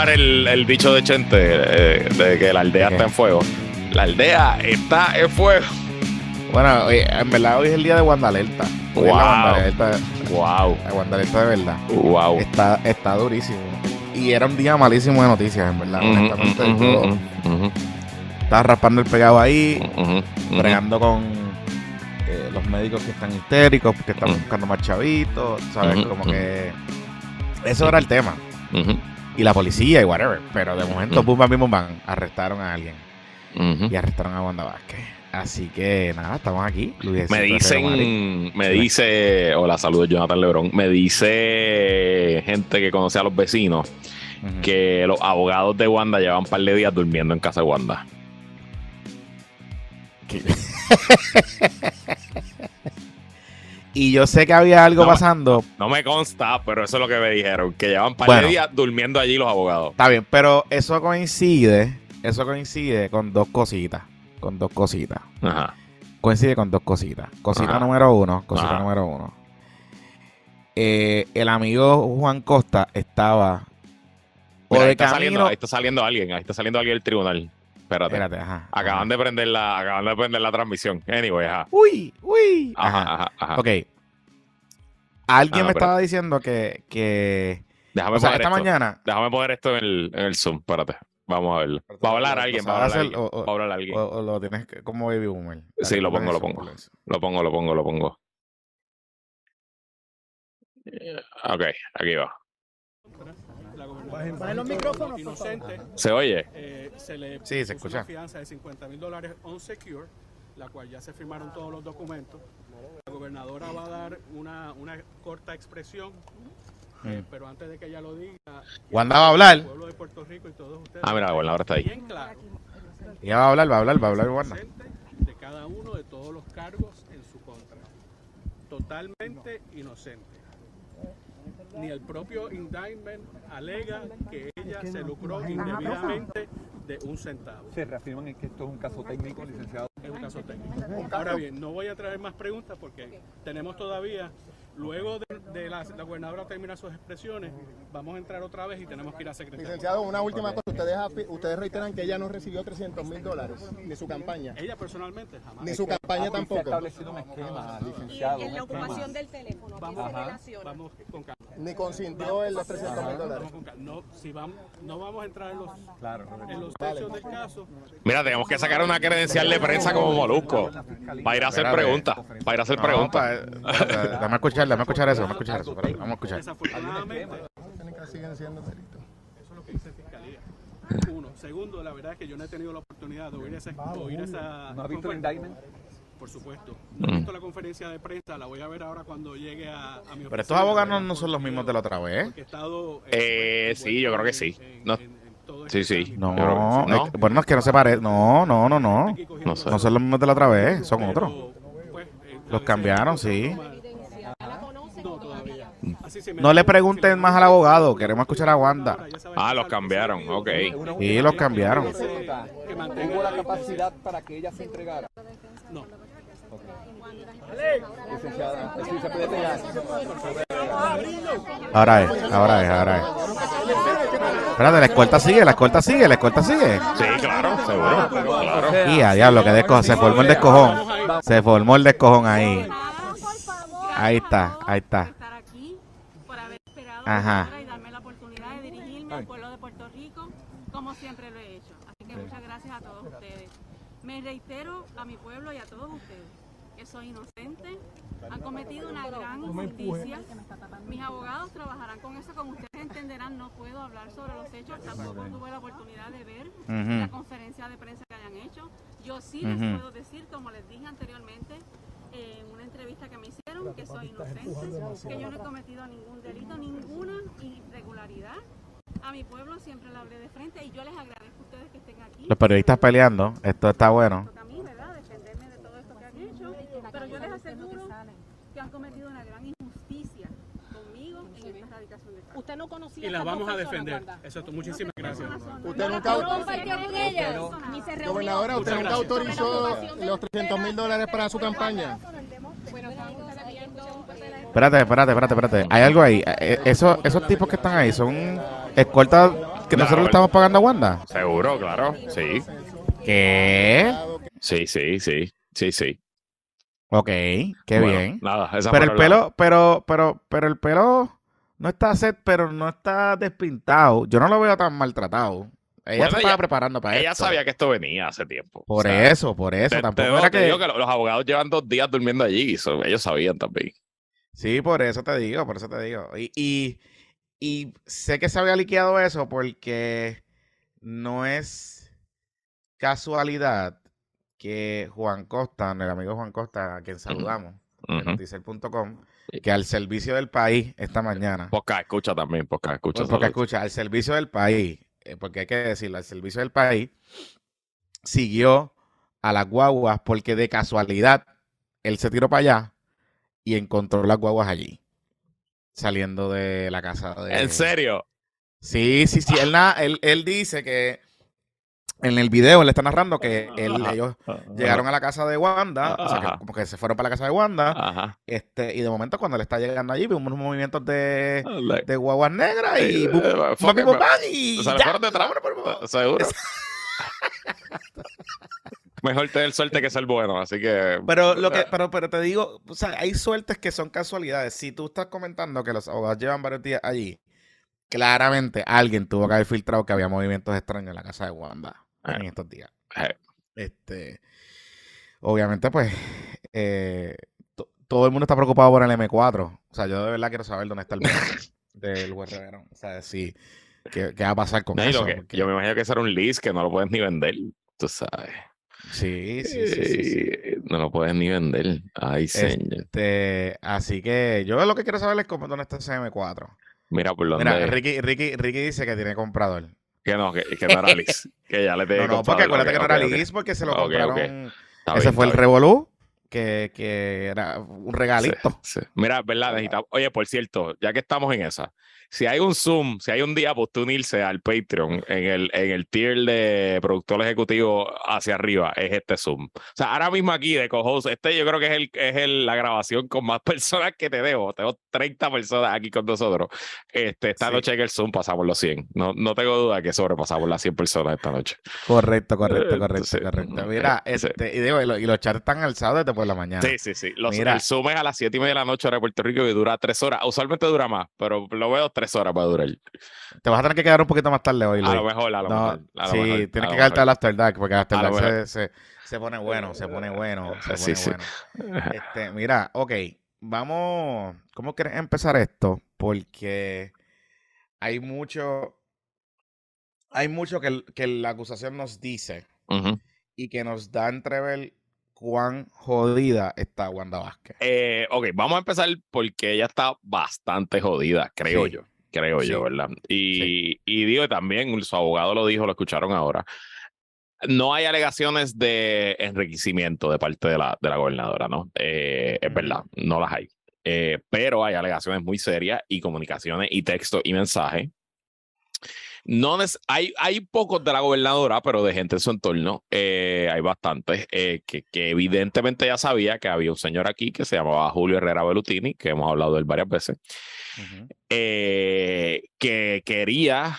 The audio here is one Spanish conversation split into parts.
robar el, el dicho de Chente eh, de que la aldea está en fuego. La aldea está en fuego. Bueno, en verdad hoy es el día de Wandalerta. Wow. Wandalerta, Wow, la Wandalerta de verdad. wow. Está, está durísimo. Y era un día malísimo de noticias, en verdad. Honestamente. ujú, estaba raspando el pegado ahí, bregando con eh, los médicos que están histéricos, que están buscando más chavitos, ¿sabes? Como que eso era el tema. Y la policía y whatever. Pero de momento, pum, bam, bim, bam, arrestaron a alguien. Y arrestaron a Wanda Vázquez. Así que nada, estamos aquí. Luisito Me dicen, me dice, hola, saludos Jonathan Lebrón, me dice gente que conoce a los vecinos que los abogados de Wanda llevan un par de días durmiendo en casa de Wanda. y yo sé que había algo No, pasando. No me consta, pero eso es lo que me dijeron, que llevan par Bueno. de días durmiendo allí los abogados. Está bien, pero eso coincide. Eso coincide con dos cositas. Con dos cositas. Ajá. Coincide con dos cositas. Cosita Ajá. número uno. Cosita Ajá. número uno. Eh, el amigo Juan Costa estaba. Mira, ahí está camino. saliendo, ahí está saliendo alguien, ahí está saliendo alguien del tribunal. Espérate. Espérate, ajá. Acaban de prender la, acaban de prender la transmisión. Anyway, ajá. Uy, uy. Ajá, Ajá. ajá, ajá. Ok. Alguien Ah, me pero- estaba diciendo que. que Déjame o sea, poner esta esto. mañana. Déjame poner esto en el, en el Zoom, espérate. Vamos a verlo. Va a hablar alguien, va a hablar alguien. o- Va a hablar alguien. O, o lo tienes que, como baby boomer. Sí, lo pongo, lo pongo. Lo pongo, lo pongo, lo pongo. Ok, aquí va. La gobernadora inocente ¿Se oye? eh, se le Sí, se escucha. una fianza de 50 mil dólares on secure, la cual ya se firmaron todos los documentos. La gobernadora va a dar una, una corta expresión, eh, pero antes de que ella lo diga, Wanda va a hablar. el pueblo de Puerto Rico y todos ustedes Ah, mira, la gobernadora está ahí. bien claro Ella va a hablar, va a hablar, va a hablar Wanda. de cada uno de todos los cargos en su contra. Totalmente inocente. Ni el propio indictment alega que ella se lucró indebidamente de un centavo. Se reafirman en que esto es un caso técnico, licenciado. Es un caso técnico. Ahora bien, no voy a traer más preguntas porque tenemos todavía, luego de, de la, la gobernadora terminar sus expresiones, vamos a entrar otra vez y tenemos que ir a secretario. Licenciado, una última cosa. Ustedes, ustedes reiteran que ella no recibió 300 mil dólares de su campaña. Ella personalmente jamás. Ni su campaña Aquí Se ha tampoco. establecido un esquema, Y licenciado. en un la ocupación del teléfono, ¿qué se relaciona? vamos con calma. Ni consintió en los 300 mil dólares. No, si vamos, no vamos a entrar en los, Claro. en los hechos del caso. Mira, tenemos que sacar una credencial de prensa como Molusco. Para ir a hacer preguntas. Para ir a hacer preguntas. espérate, Dame escuchar, dame escuchar eso, dame escuchar eso. vamos a escuchar. Desafortunadamente, Tienen que siguen siendo delitos. Eso es lo que dice Fiscalía. Uno. Segundo, la verdad es que yo no he tenido la oportunidad de oír esa, oír esa ¿No ha visto el indictment? Por supuesto. No he visto la conferencia de prensa, la voy a ver ahora cuando llegue a, a mi Pero estos abogados no, son los mismos de la otra vez. Estado, Eh, sí, yo creo que sí. en- No. en- en todo Sí, sí. No. ¿No? es que- bueno, es que no se parece. No, no, no, no. No sé. No son los mismos de la otra vez, son pero, otros. pues, eh, Los cambiaron, sí. No, le pregunten más al abogado, queremos escuchar a Wanda. Ah, los cambiaron, ok. Sí, los cambiaron. pregunta. Que mantenga ¿Hubo la la capacidad para que ella se entregara? No. Licenciada, sí, se puede pegar. Ahora es, ahora es, ahora es. Espérate, la escolta sigue, la escolta sigue, la escolta sigue. Sí, claro, seguro. Claro. Y a diablo, que descojo, se formó el descojón. Se formó el descojón ahí. Ahí está, ahí está. Ajá. una hora y darme la oportunidad de dirigirme al pueblo de Puerto Rico, como siempre lo he hecho. Así que muchas gracias a todos ustedes. Me reitero a mi pueblo y a todos ustedes que soy inocente, han cometido una gran injusticia. Mis abogados trabajarán con eso, como ustedes entenderán, no puedo hablar sobre los hechos, tampoco tuve la oportunidad de ver la Ujú. conferencia de prensa que hayan hecho. Yo sí les Ujú. puedo decir, como les dije anteriormente, en una entrevista que me hicieron, que soy inocente, que yo no he cometido ningún delito, ninguna irregularidad. A mi pueblo siempre le hablé de frente y yo les agradezco a ustedes que estén aquí. Los periodistas peleando, esto está bueno. Toca a mí, ¿verdad? Defenderme de todo esto que han hecho. Pero yo les aseguro que han cometido una gran injusticia conmigo en esta erradicación de casos. Usted no conocía Y la estas vamos a defender. Eso, muchísimas gracias. Usted nunca, compartió con ella. Ni se reunió. gobernadora, usted nunca autorizó los 300 mil dólares para su campaña. Espérate, espérate, espérate, espérate. Hay algo ahí. Eh, Esos, esos tipos que están ahí son escoltas que Claro. nosotros le estamos pagando a Wanda. Seguro, claro. Sí. ¿Qué? Sí, sí, sí. Sí, sí. Ok, qué Bueno, bien. Nada, esa Pero el la- pelo, pero, pero, pero el pelo no está set, pero no está despintado. Yo no lo veo tan maltratado. Ella Bueno, se estaba ella- preparando para Ella esto. sabía que esto venía hace tiempo. Por O sea, eso, por eso. te- Tampoco te- era te que... digo que lo- los abogados llevan dos días durmiendo allí. so, ellos sabían también. Sí, por eso te digo, por eso te digo. Y, y, y sé que se había liqueado eso porque no es casualidad que Juan Costa, el amigo Juan Costa, a quien saludamos, Ujú. noticiel.com, que al servicio del país esta mañana, Podcast escucha también, podcast escucha. Porque saludos. escucha, al servicio del país, eh, porque hay que decirlo, al servicio del país, siguió a las guaguas porque de casualidad él se tiró para allá y encontró las guaguas allí, saliendo de la casa de... ¿En serio? Sí, sí, sí. Él, él, él dice que en el video él está narrando que él- Ajá. ellos llegaron a la casa de Wanda, o sea, que como que se fueron para la casa de Wanda, Ajá. este, y de momento cuando él está llegando allí, vimos unos movimientos de, Like- de guaguas negras y Eh, eh, bum, me- bam, y se le fueron detrás. por- Seguro. Mejor tener suerte que ser bueno, así que. Pero lo que, pero, pero te digo, o sea, hay suertes que son casualidades. Si tú estás comentando que los abogados llevan varios días allí, claramente alguien tuvo que haber filtrado que había movimientos extraños en la casa de Wanda en Eh. estos días. Eh. Este, obviamente, pues, eh, to- todo el mundo está preocupado por el M4. O sea, yo de verdad quiero saber dónde está el del juez Rivera. O sea, sí, ¿qué, qué va a pasar con No, eso? que- Porque- yo me imagino que será un lease que no lo puedes ni vender. Tú sabes. sí, sí, sí, sí, sí. Eh, No lo puedes ni vender. Ay, señor. Este, así que yo lo que quiero saber es cómo, dónde está ese M4. Mira por dónde. Mira, Ricky, Ricky, Ricky dice que tiene comprador. Que no, que, que no era lease. que ya le tenía No, no, porque acuérdate que no era lease porque se lo compraron. Ese fue el Revolú, que, que era un regalito. Sí, sí. Mira, ¿verdad? Necesitamos- Oye, por cierto, ya que estamos en esa, si hay un Zoom, si hay un día para usted unirse al Patreon en el, en el tier de productor ejecutivo hacia arriba, es este Zoom. O sea, ahora mismo aquí de co este yo creo que es, el, es el, la grabación con más personas que te debo. Tengo 30 personas aquí con nosotros. Este, esta Sí. noche en el Zoom pasamos los 100. No, no tengo duda que sobrepasamos las 100 personas esta noche. Correcto, correcto, Eh, correcto, sí, correcto. Mira, eh, este, y, digo, y, lo- y los chats están alzados desde por la mañana. Sí, sí, sí. Los, Mira. el Zoom es a las 7 y media de la noche hora de Puerto Rico y dura 3 horas. Usualmente dura más, pero lo veo 3 horas para durar. Te vas a tener que quedar un poquito más tarde hoy, A Luis. lo mejor, a lo No, mejor. a lo sí, mejor, tienes a que quedarte al After Dark, porque After A Dark se, se, se pone bueno, se pone bueno, se Sí, pone sí. bueno. Este, mira, ok, vamos, ¿cómo quieres empezar esto? Porque hay mucho, hay mucho que, que la acusación nos dice Ujú. y que nos da a entrever cuán jodida está Wanda Vázquez. Eh, ok, vamos a empezar porque ella está bastante jodida, creo Sí. yo. Creo Sí. yo, ¿verdad? Y, y digo también, su abogado lo dijo, lo escucharon ahora. No hay alegaciones de enriquecimiento de parte de la, de la gobernadora, ¿no? Eh, es verdad, no las hay. Eh, pero hay alegaciones muy serias y comunicaciones y texto y mensaje. No hay, hay pocos de la gobernadora, pero de gente en su entorno, eh, hay bastantes, eh, que, que evidentemente ya sabía que había un señor aquí que se llamaba Julio Herrera Belutini, que hemos hablado de él varias veces, eh, que quería,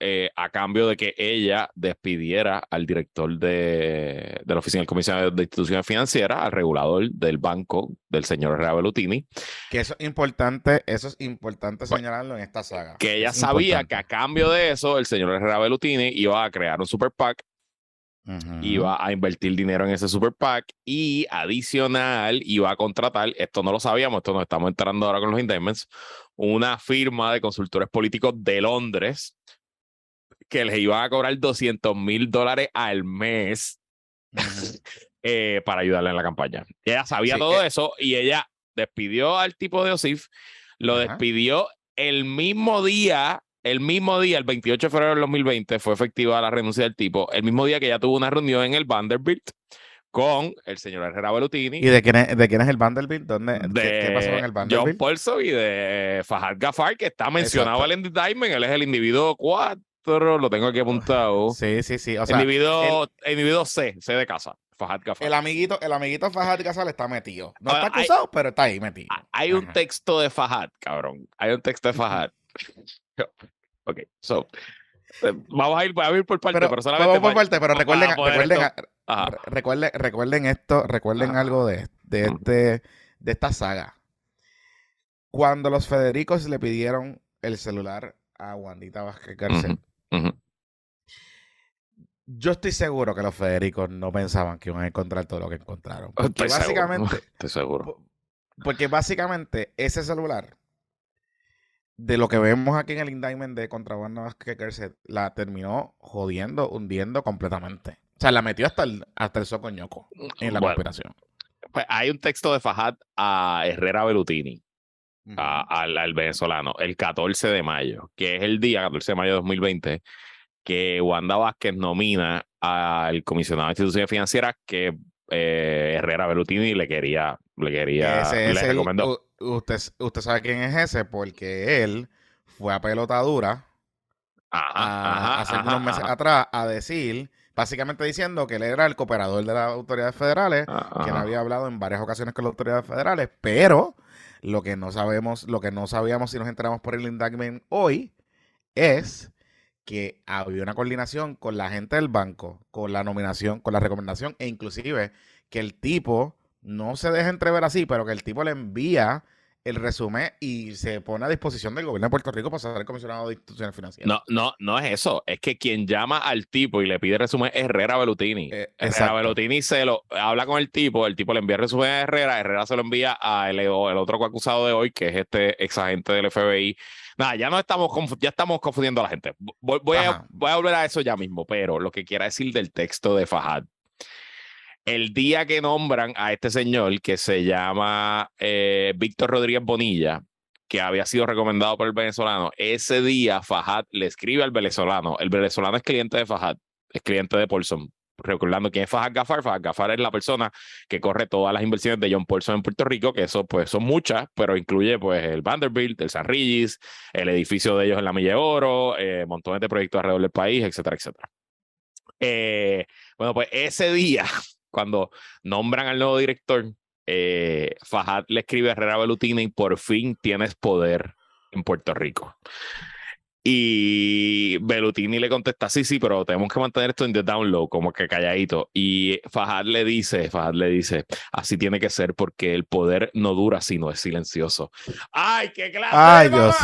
eh, a cambio de que ella despidiera al director de, de la Oficina del Comisionado de Instituciones Financieras, al regulador del banco del señor Herrera Belutini, Que eso es importante, eso es importante Bueno, señalarlo en esta saga. que ella Es sabía que a cambio de eso, el señor Herrera Belutini iba a crear un super PAC iba a invertir dinero en ese super PAC y adicional iba a contratar, esto no lo sabíamos, esto nos estamos enterando ahora con los indictments, una firma de consultores políticos de Londres que les iban a cobrar 200 mil dólares al mes eh, para ayudarle en la campaña. Ella sabía Sí, todo eh. eso y ella despidió al tipo de OSIF, lo Ajá. despidió el mismo día, el mismo día, el 28 de febrero del 2020, fue efectiva la renuncia del tipo, el mismo día que ella tuvo una reunión en el Vanderbilt con el señor Herrera Belutini. ¿Y de quién es, de quién es el Vanderbilt? ¿Dónde, de ¿qué, qué pasó en el John Vanderbilt? Paulson y de Fahad Gafar, que está mencionado en el indictment. Él es el individuo 4, 4, lo tengo aquí apuntado. Sí, sí, sí. O sea, individuo, individuo C, C de casa. Fajat Gafar. el amiguito, el amiguito Fajat Casal está metido. No está hay- acusado, pero está ahí metido. Ah, Hay un Ajá. texto de Fajat, cabrón. Hay un texto de Fajat. ok, so. eh, Vamos a ir, vamos a ir por parte, pero, Pero, solamente. vamos por pa- parte, pero recuerden, recuerden, recuerden, recuerden esto, recuerden Ajá. algo de, de este, de esta saga. Cuando los Federicos le pidieron el celular a Wandita Vázquez Garcet, Yo estoy seguro que los Federicos no pensaban que iban a encontrar todo lo que encontraron. Porque Estoy seguro, básicamente, Estoy seguro. po- porque básicamente ese celular, de lo que vemos aquí en el indictment de contra Wanda Vázquez Garcet, la terminó jodiendo, hundiendo completamente. O sea, la metió hasta el, hasta el socoñoco en la Bueno, conspiración. pues hay un texto de Fajat a Herrera Belutini, A- al, al venezolano, el 14 de mayo, que es el día, 14 de mayo de 2020, que Wanda Vázquez nomina al comisionado de instituciones financieras que eh, Herrera Belutini le quería, le quería, Ese le el- recomendó. usted, usted sabe quién es ese porque él fue a pelotadura hace unos meses ajá, atrás a decir, básicamente diciendo que él era el cooperador de las autoridades federales, ajá, que él había hablado en varias ocasiones con las autoridades federales, pero lo que no sabemos, lo que no sabíamos si nos enteramos por el indictment hoy es que había una coordinación con la gente del banco, con la nominación, con la recomendación, e inclusive que el tipo no se deja entrever así, pero que el tipo le envía el resumen y se pone a disposición del gobierno de Puerto Rico para ser comisionado de instituciones financieras. No, no, no es eso. Es que quien llama al tipo y le pide resumen es Herrera Belutini. Eh, Herrera. Belutini se lo habla con el tipo, el tipo le envía el resumen a Herrera, Herrera se lo envía a el, el otro acusado de hoy, que es este ex agente del FBI. Nada, ya no estamos ya estamos confundiendo a la gente. Voy, voy a, voy a volver a eso ya mismo, pero lo que quiera decir del texto de Fajad. El día que nombran a este señor que se llama eh, Víctor Rodríguez Bonilla, que había sido recomendado por el venezolano, ese día Fajad le escribe al venezolano. El venezolano es cliente de Fajad, es cliente de Paulson. Recordando quién es Fajad Gafar, Fajad Gafar es la persona que corre todas las inversiones de John Paulson en Puerto Rico, que eso pues son muchas, pero incluye pues el Vanderbilt, el San Regis, el edificio de ellos en la Milla de Oro, eh, montones de proyectos alrededor del país, etcétera, etcétera. Eh, bueno, pues ese día, cuando nombran al nuevo director, eh, Fajad le escribe a Herrera Belutini, por fin tienes poder en Puerto Rico. Y Belutini le contesta, sí, sí, pero tenemos que mantener esto en the down low, como que calladito. Y Fajad le dice, Fajad le dice, así tiene que ser porque el poder no dura si no es silencioso. ¡Ay, qué clase Ay, de Dios.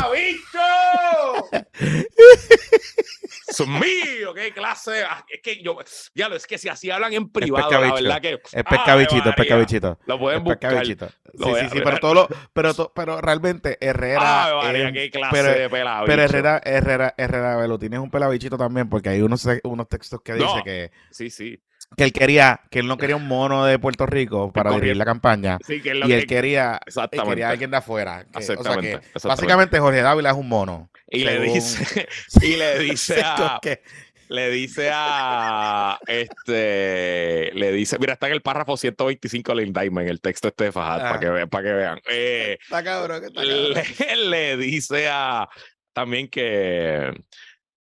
Mío, qué clase. ah, Es que yo, ya lo es que si así hablan en privado, la verdad que. Es ¡Ave pescabichito, es pescabichito. Lo pueden buscar. Sí, sí, sí, pero todo lo, pero, pero realmente Herrera, ¡Ave María, eh, qué clase pero- de pelabicho! pero Herrera, Herrera, Herrera Belutini es un pelabichito también, porque hay unos, unos textos que dice que, Sí, sí. que él quería, que él no quería un mono de Puerto Rico para correcto. dirigir la campaña. Sí, que Y él que- quería, él quería a alguien de afuera. que- o sea Exactamente, que exactamente. básicamente Jorge Dávila es un mono. Y le dice, y le dice a, que- le dice a, este, le dice, mira, está en el párrafo 125 del indictment, el texto este de Fajad, Ah. para que, ve- para que vean. Eh, Está cabrón, está cabrón. le, le dice a también que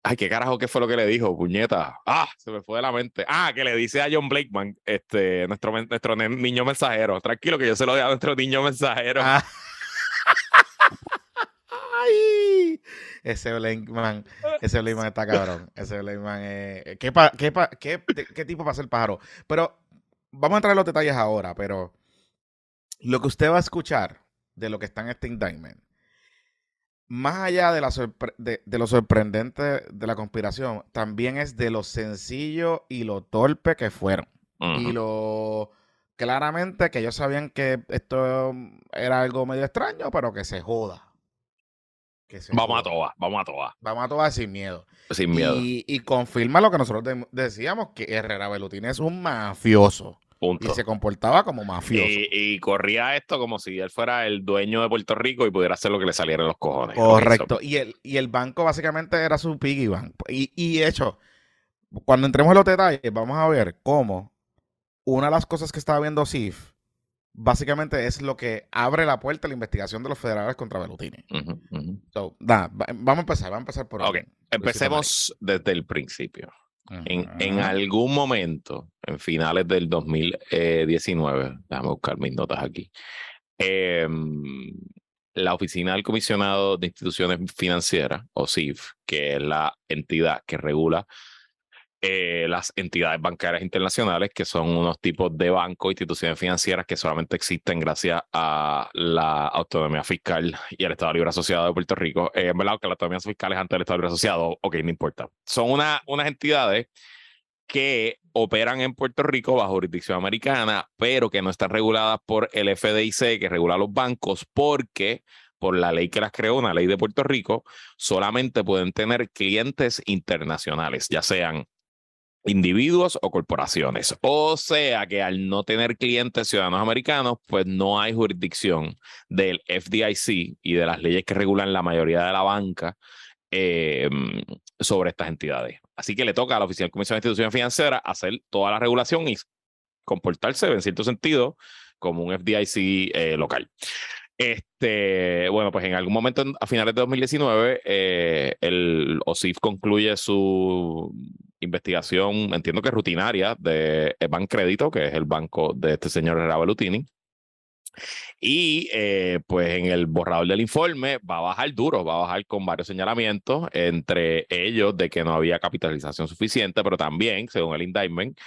ay qué carajo qué fue lo que le dijo puñeta ah se me fue de la mente ah que le dice a John Blakeman este nuestro nuestro niño mensajero tranquilo que yo se lo doy a nuestro niño mensajero Ah. Ay, ese Blakeman, ese Blakeman está cabrón. Ese Blakeman es. ¿Qué, pa- qué, pa- qué, tipo para ser pájaro? Pero vamos a entrar en los detalles ahora, pero lo que usted va a escuchar de lo que está en este indictment, más allá de, la sorpre- de, de lo sorprendente de la conspiración, también es de lo sencillo y lo torpe que fueron. Y lo claramente que ellos sabían que esto era algo medio extraño, pero que se joda. Que se vamos a todas vamos a todas Vamos a todas sin miedo. sin miedo Y, y confirma lo que nosotros de- decíamos, que Herrera Belutini es un mafioso. Y se comportaba como mafioso. y, y corría esto como si él fuera el dueño de Puerto Rico y pudiera hacer lo que le saliera de los cojones Lo. Correcto. Y el, y el banco básicamente era su piggy bank. Y, y hecho, cuando entremos en los detalles, vamos a ver cómo una de las cosas que estaba viendo SIF básicamente es lo que abre la puerta a la investigación de los federales contra Belutini. Ujú, ujú. So, nada, va- vamos a empezar, vamos a empezar por Ok, orden. empecemos desde el principio. En, en algún momento, en finales del 2019, déjame buscar mis notas aquí, em, la Oficina del Comisionado de Instituciones Financieras, o CIF, que es la entidad que regula eh, las entidades bancarias internacionales, que son unos tipos de bancos, instituciones financieras que solamente existen gracias a la autonomía fiscal y al Estado Libre Asociado de Puerto Rico. Eh, en verdad, que la autonomía fiscal es ante el Estado Libre Asociado, ok, no importa. Son una, unas entidades que operan en Puerto Rico bajo jurisdicción americana, pero que no están reguladas por el FDIC, que regula los bancos, porque por la ley que las creó, una ley de Puerto Rico, solamente pueden tener clientes internacionales, ya sean individuos o corporaciones. O sea que al no tener clientes ciudadanos americanos, pues no hay jurisdicción del FDIC y de las leyes que regulan la mayoría de la banca eh, sobre estas entidades. Así que le toca a la Oficina de Comisión de Instituciones Financieras hacer toda la regulación y comportarse en cierto sentido como un FDIC eh, local. Este, bueno, pues en algún momento en- a finales de 2019, eh, el OSIF concluye su investigación, entiendo que rutinaria, de Bancrédito, que es el banco de este señor Herrera Bellutini. Y eh, pues en el borrador del informe va a bajar duro, va a bajar con varios señalamientos, entre ellos de que no había capitalización suficiente, pero también, según el indictment,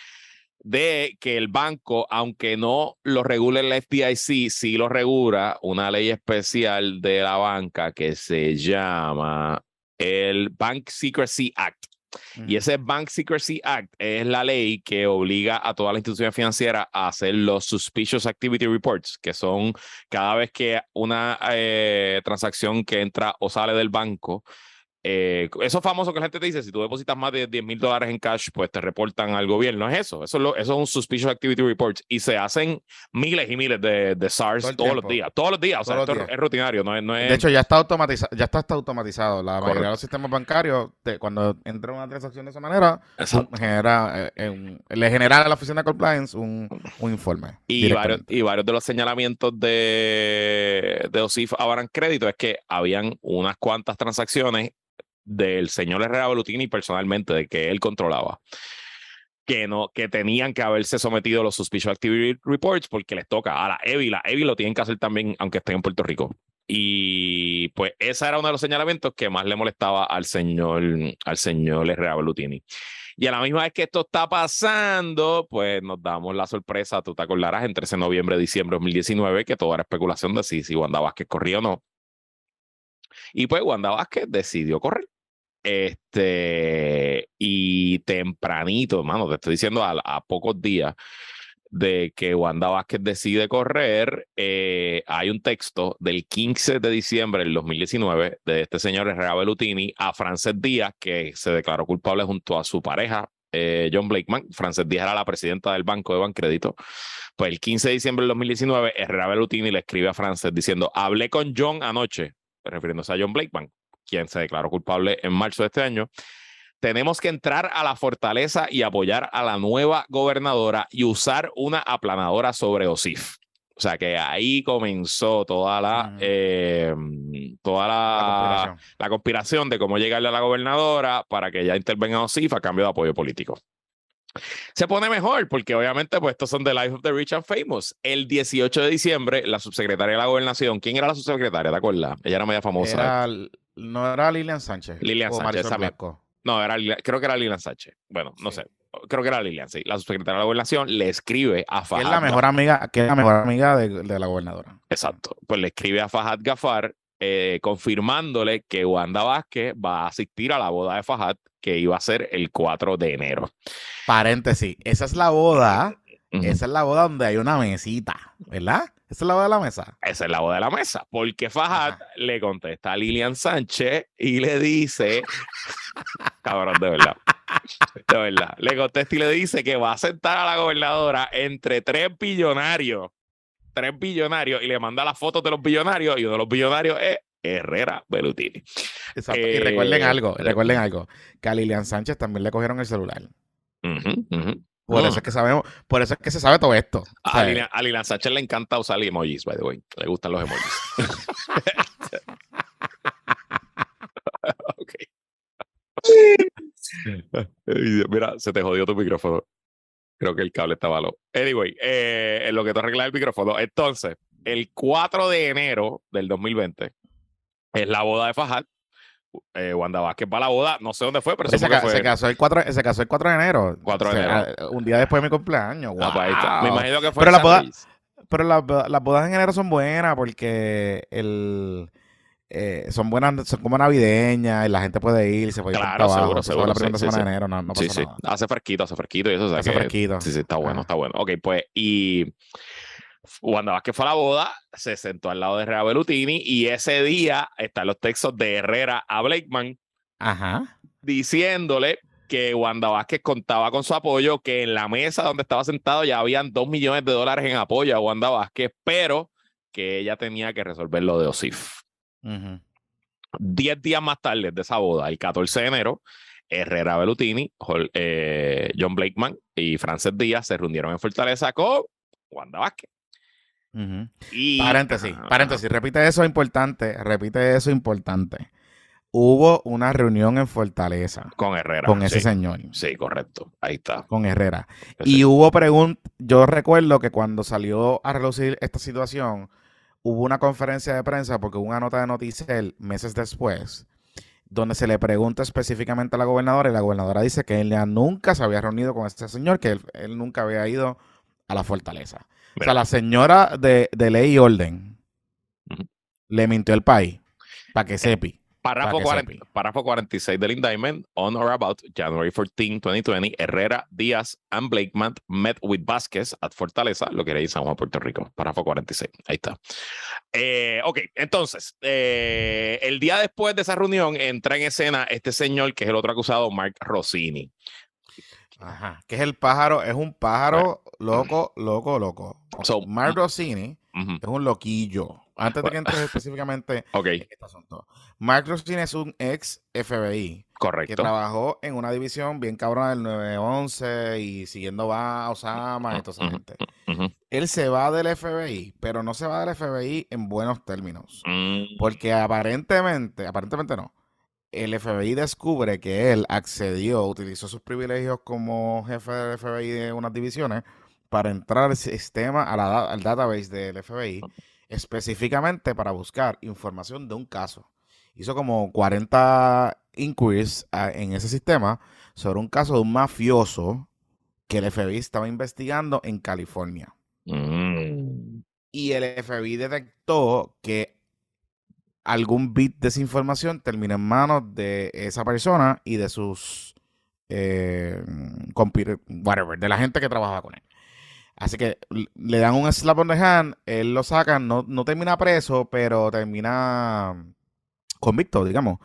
de que el banco, aunque no lo regule el FDIC, sí lo regula una ley especial de la banca que se llama el Bank Secrecy Act. Y ese Bank Secrecy Act es la ley que obliga a todas las instituciones financieras a hacer los Suspicious Activity Reports, que son cada vez que una eh, transacción que entra o sale del banco, eh, eso famoso que la gente te dice, si tú depositas más de 10 mil dólares en cash, pues te reportan al gobierno. Es eso, eso es, lo- eso es un Suspicious Activity Report y se hacen miles y miles de, de SARS Todo todos los días, todos los días. O sea, esto días. es rutinario, no es... No es De hecho, ya está automatizado, ya está hasta automatizado. La mayoría de los sistemas bancarios, te- cuando entra una transacción de esa manera, genera, eh, eh, un- le genera a la oficina de compliance un, un informe. Y varios, directamente. y varios de los señalamientos de, de OSIF a Crédito es que habían unas cuantas transacciones del señor Herrera Bellutini personalmente, de que él controlaba, que no, que tenían que haberse sometido a los Suspicious Activity Reports porque les toca a la EBI. La EBI lo tienen que hacer también, aunque estén en Puerto Rico. Y pues ese era uno de los señalamientos que más le molestaba al señor, al señor Herrera Bellutini. Y a la misma vez que esto está pasando, pues nos damos la sorpresa, tú te acordarás, entre ese noviembre y diciembre de 2019, que todo era especulación de si, si Wanda Vázquez corría o no. Y pues Wanda Vázquez decidió correr. Este, y tempranito, mano, te estoy diciendo a, a pocos días de que Wanda Vázquez decide correr, eh, hay un texto del 15 de diciembre del 2019 de este señor Herrera Bellutini a Frances Díaz, que se declaró culpable junto a su pareja, eh, John Blakeman. Frances Díaz era la presidenta del Banco de Bancrédito. Pues el 15 de diciembre del 2019, Herrera Bellutini le escribe a Frances diciendo, hablé con John anoche, refiriéndose a John Blakeman, quien se declaró culpable en marzo de este año. Tenemos que entrar a la fortaleza y apoyar a la nueva gobernadora y usar una aplanadora sobre OSIF. O sea que ahí comenzó toda la, Mm. eh, toda la, La conspiración. la conspiración de cómo llegarle a la gobernadora para que ella intervenga en OSIF a cambio de apoyo político. Se pone mejor porque obviamente pues estos son The Life of the Rich and Famous. El 18 de diciembre, la subsecretaria de la gobernación, ¿quién era la subsecretaria? ¿Te acuerdas? Ella era media famosa. Era- no era Lilian Sánchez. Lilian o Sánchez. No, era, creo que era Lilian Sánchez. Bueno, no Sí. sé. Creo que era Lilian, sí. La subsecretaria de la gobernación le escribe a Que Fajad. es la mejor amiga, que es la mejor amiga de, de la gobernadora. Exacto. Pues le escribe a Fajad Gafar eh, confirmándole que Wanda Vázquez va a asistir a la boda de Fajad que iba a ser el 4 de enero. Paréntesis, esa es la boda, esa es la boda donde hay una mesita, ¿verdad? Esa es la boda de la mesa. Esa es la boda de la mesa, porque Fajad Ajá. le contesta a Lilian Sánchez y le dice, cabrón, de verdad, de verdad, le contesta y le dice que va a sentar a la gobernadora entre tres billonarios, tres billonarios, y le manda las fotos de los billonarios, y uno de los billonarios es Herrera Bellutini. Exacto. y Eh, recuerden algo, le- recuerden algo, que a Lilian Sánchez también le cogieron el celular. Por eso es que sabemos, por eso es que se sabe todo esto. A Lilian, a Sánchez le encanta usar emojis, by the way. Le gustan los emojis. Mira, se te jodió tu micrófono. Creo que el cable está malo. Anyway, eh, en lo que te arreglas el micrófono. Entonces, el 4 de enero del 2020 es la boda de Fajal. Eh, Wanda Vázquez va a la boda. No sé dónde fue, pero se, ca- fue. se casó el 4, se casó el 4 de enero. 4 de enero. Un día después de mi cumpleaños. Ah, pues. Me imagino que fue Pero la boda-. Pero las, bo- las bodas en enero son buenas porque el eh, son buenas, son como navideñas y la gente puede ir, se puede ir Claro, trabajo. seguro, seguro, la sí, primera sí, semana sí. de enero, no, no pasa sí. nada. Hace fresquito, hace fresquito y eso. o sea Hace que- fresquito. Sí, sí, está bueno, está bueno. Ok, pues, y Wanda Vázquez fue a la boda, se sentó al lado de Herrera Bellutini y ese día están los textos de Herrera a Blakeman Ajá. diciéndole que Wanda Vázquez contaba con su apoyo, que en la mesa donde estaba sentado ya habían dos millones de dólares en apoyo a Wanda Vázquez, pero que ella tenía que resolver lo de Osif. Diez días más tarde de esa boda, el 14 de enero, Herrera Bellutini, eh, John Blakeman y Frances Díaz se reunieron en Fortaleza con Wanda Vázquez. Y, Paréntesis, paréntesis, repite eso importante, repite eso importante. Hubo una reunión en Fortaleza Con Herrera. con ese sí, señor, Sí, correcto. Ahí está. con Herrera. Sí. Y hubo preguntas, yo recuerdo que cuando salió a relucir esta situación, hubo una conferencia de prensa porque hubo una nota de Noticel meses después, donde se le pregunta específicamente a la gobernadora y la gobernadora dice que ella nunca se había reunido con este señor, que él, él nunca había ido a la fortaleza. O sea, la señora de, de ley y orden le mintió el país para que sepi. Párrafo, Para que 40 sepa. párrafo 46 del indictment. On or about January 14, 2020, Herrera, Díaz and Blakeman met with Vázquez at Fortaleza, lo que en San Juan, Puerto Rico. Párrafo 46. Ahí está. Eh, ok, entonces, eh, el día después de esa reunión entra en escena este señor que es el otro acusado, Mark Rossini. Ajá. Que es el pájaro, es un pájaro loco, loco, loco. So, Mark Rossini Ujú, es un loquillo. Antes de que entres específicamente Ok, en este asunto. Mark Rossini es un ex FBI que correcto. trabajó en una división bien cabrona del 911 y siguiendo va a Osama y toda esa gente. Él se va del FBI, pero no se va del FBI en buenos términos. Mm, Porque aparentemente, aparentemente no. El FBI descubre que él accedió, utilizó sus privilegios como jefe del FBI de unas divisiones para entrar al sistema, a la da- al database del FBI, específicamente para buscar información de un caso. Hizo como 40 inquiries ah, en ese sistema sobre un caso de un mafioso que el FBI estaba investigando en California. mm. Y el FBI detectó que algún bit de esa información termina en manos de esa persona y de sus eh, computer- whatever, de la gente que trabajaba con él. Así que le dan un slap on the hand, él lo sacan, no, no termina preso, pero termina convicto, digamos,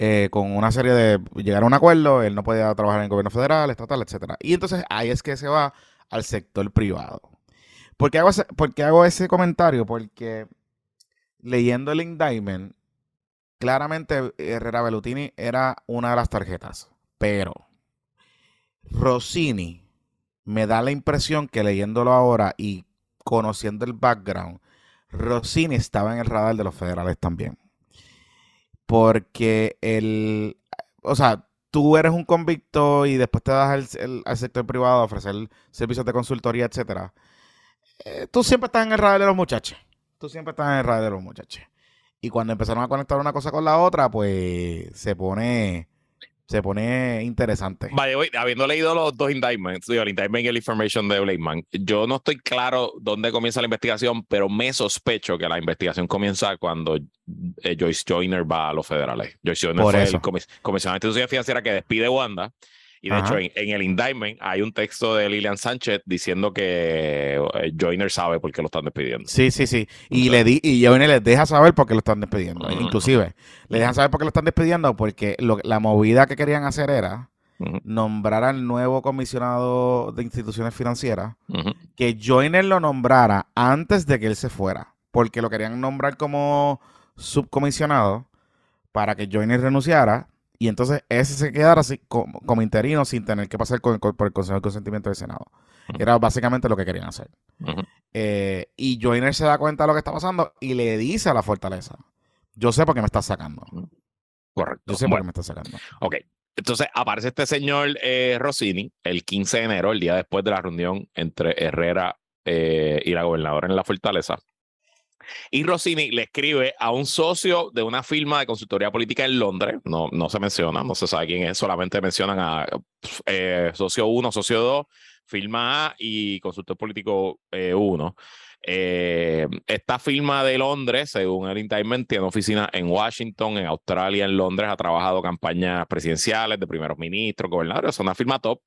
eh, con una serie de llegar a un acuerdo, él no podía trabajar en el gobierno federal, estatal, etcétera. Y entonces ahí es que se va al sector privado. ¿Por qué hago ese, por qué hago ese comentario? Porque leyendo el indictment, claramente Herrera Bellutini era una de las tarjetas, pero Rossini me da la impresión que leyéndolo ahora y conociendo el background, Rossini estaba en el radar de los federales también. Porque el, o sea, tú eres un convicto y después te das al sector privado a ofrecer servicios de consultoría, etcétera. eh, tú siempre estás en el radar de los muchachos. Tú siempre estás en el radar de los muchachos. Y cuando empezaron a conectar una cosa con la otra, pues se pone, se pone interesante. Voy, habiendo leído los dos indictments, digo, el indictment y el information de Blakeman, yo no estoy claro dónde comienza la investigación, pero me sospecho que la investigación comienza cuando eh, Joyce Joyner va a los federales. Joyce Joyner Por fue eso. el comis- comisionado de institución financiera que despide Wanda. Y de Ajá. hecho, en, en el indictment hay un texto de Lilian Sánchez diciendo que eh, Joyner sabe por qué lo están despidiendo. Sí, sí, sí. Y le di, y Johnny les deja saber por qué lo están despidiendo. Ujú. Inclusive, le dejan saber por qué lo están despidiendo porque lo- la movida que querían hacer era nombrar al nuevo comisionado de instituciones financieras, que Joyner lo nombrara antes de que él se fuera, porque lo querían nombrar como subcomisionado para que Joyner renunciara y entonces ese se quedara así como, como interino sin tener que pasar con- con- por el Consejo de Consentimiento del Senado. Era básicamente lo que querían hacer. Eh, y Joyner se da cuenta de lo que está pasando y le dice a la fortaleza, yo sé por qué me estás sacando. Correcto. Yo sé por qué me estás sacando. Ok. Entonces aparece este señor eh, Rossini el 15 de enero, el día después de la reunión entre Herrera eh, y la gobernadora en la fortaleza. Y Rossini le escribe a un socio de una firma de consultoría política en Londres, no, no se menciona, no se sabe quién es, solamente mencionan a eh, socio 1, socio 2, firma A y consultor político 1. esta firma de Londres, según el indictment, tiene oficinas en Washington, en Australia, en Londres, ha trabajado campañas presidenciales de primeros ministros, gobernadores, es una firma top,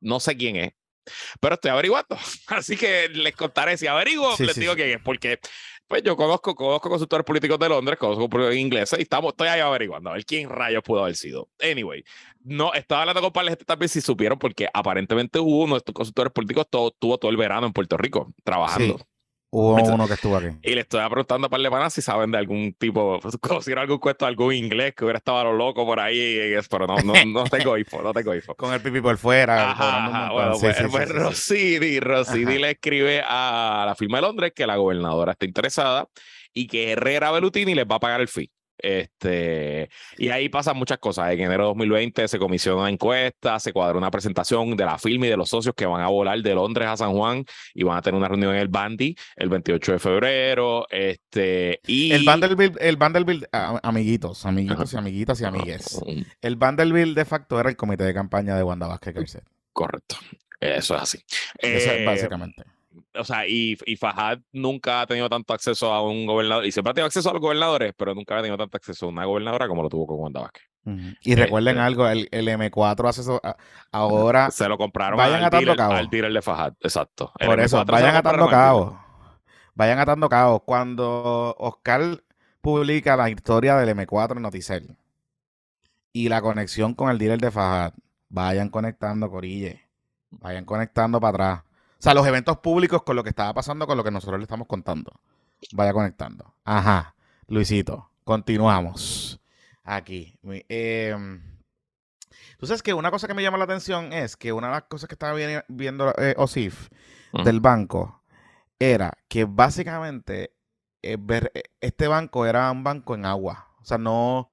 no sé quién es, pero estoy averiguando. Así que les contaré si averiguo, Sí, les sí, digo sí. quién es, porque pues yo conozco, conozco consultores políticos de Londres, conozco políticos ingleses y estamos, estoy ahí averiguando a ver quién rayos pudo haber sido. Anyway, no, estaba hablando con Parles también si supieron, porque aparentemente hubo uno de estos consultores políticos, todo, tuvo todo el verano en Puerto Rico trabajando. Hubo uno que estuvo aquí. Y le estoy preguntando a par de panas si saben de algún tipo, conocieron algún cuento de algún inglés que hubiera estado a lo loco por ahí, pero no, no, no tengo info, no tengo info. Con el pipí por fuera. Ajá, ajá, bueno, Sí, pues, sí, pues sí, Ajá. le escribe a la firma de Londres que la gobernadora está interesada y que Herrera Bellutini les va a pagar el fee. Este, y ahí pasan muchas cosas. En enero de 2020 se comisiona una encuesta, se cuadra una presentación de la firma y de los socios que van a volar de Londres a San Juan y van a tener una reunión en el Bandy el 28 de febrero. Este, y El Vanderbilt, el Vanderbilt, ah, amiguitos, amiguitos y amiguitas y amigues. El Vanderbilt de facto era el comité de campaña de Wanda Vázquez Garcet. Correcto. Eso es así. Eso es Eh, básicamente. O sea, y, y Fajad nunca ha tenido tanto acceso a un gobernador, y siempre ha tenido acceso a los gobernadores, pero nunca ha tenido tanto acceso a una gobernadora como lo tuvo con Wanda Vázquez. Y recuerden eh, algo, el, el M4 hace eso ahora. Se lo compraron vayan al, dealer, cabos. al dealer de Fajad, exacto. El Por eso, M4 se vayan atando cabos. Vayan atando cabos. Cuando Oscar publica la historia del M4 en Noticel y la conexión con el dealer de Fajad, vayan conectando, Corille. Vayan conectando para atrás. O sea, los eventos públicos con lo que estaba pasando, con lo que nosotros le estamos contando. Vaya conectando. Ajá. Luisito, continuamos. Aquí. Em, Tú sabes que una cosa que me llama la atención es que una de las cosas que estaba vi- viendo eh, OSIF del banco era que básicamente eh, ver- eh, este banco era un banco en agua. O sea, no,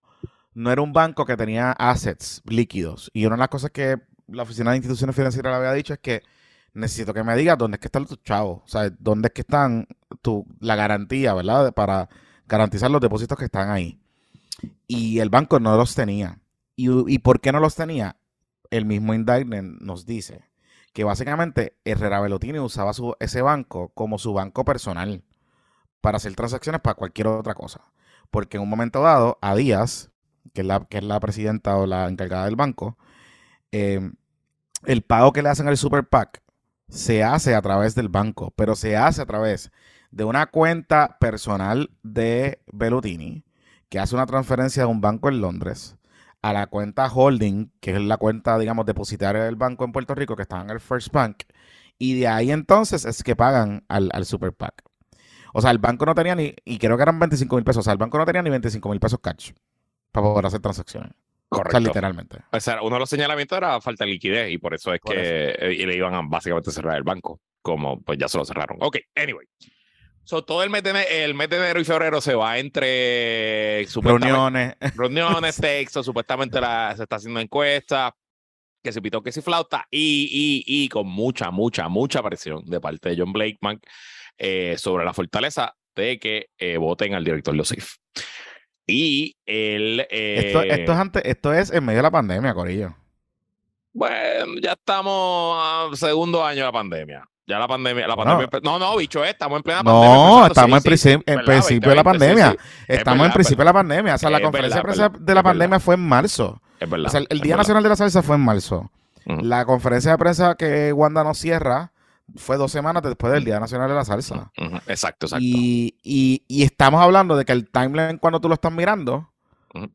no era un banco que tenía assets líquidos. Y una de las cosas que la Oficina de Instituciones Financieras le había dicho es que necesito que me digas dónde es que están tus chavos. O sea, dónde es que están tu, la garantía, ¿verdad? Para garantizar los depósitos que están ahí. Y el banco no los tenía. ¿Y, y por qué no los tenía? El mismo indictment nos dice que básicamente Herrera Bellotini usaba su, ese banco como su banco personal para hacer transacciones para cualquier otra cosa. Porque en un momento dado, a Díaz, que es la, que es la presidenta o la encargada del banco, eh, el pago que le hacen al Super PAC se hace a través del banco, pero se hace a través de una cuenta personal de Bellutini, que hace una transferencia de un banco en Londres a la cuenta holding, que es la cuenta, digamos, depositaria del banco en Puerto Rico, que está en el First Bank, y de ahí entonces es que pagan al, al Super PAC. O sea, el banco no tenía ni, y creo que eran 25 mil pesos, o sea, el banco no tenía ni 25 mil pesos cash para poder hacer transacciones. O Correcto. sea, literalmente. O sea, uno de los señalamientos era falta de liquidez y por eso es Por que eh, le iban a básicamente cerrar el banco, como pues ya se lo cerraron. Ok, anyway. So, todo el mes, de, ene- el mes de enero y febrero se va entre Reuniones. reuniones, textos, supuestamente la- se está haciendo encuestas, que se pitó que si flauta, y, y, y con mucha, mucha, mucha presión de parte de John Blakeman eh, sobre la fortaleza de que eh, voten al director de OSIF. Y él... eh, Esto, esto, es antes, esto es en medio de la pandemia, Corillo. Bueno, ya estamos a segundo año de la pandemia. Ya la pandemia, la pandemia. No, no, bicho, eh, estamos en plena pandemia. No, estamos sí, en, sí, en ¿verdad? principio de la 2020, sí, pandemia. sí. Estamos en verdad, principio de la pandemia. O sea, la conferencia de prensa de la pandemia fue en marzo. Es verdad. O sea, el, el Día. Nacional de la Salsa fue en marzo. La conferencia de prensa que Wanda nos cierra fue dos semanas después del Día Nacional de la Salsa. Ujú, Exacto, exacto. Y, y- y estamos hablando de que el timeline cuando tú lo estás mirando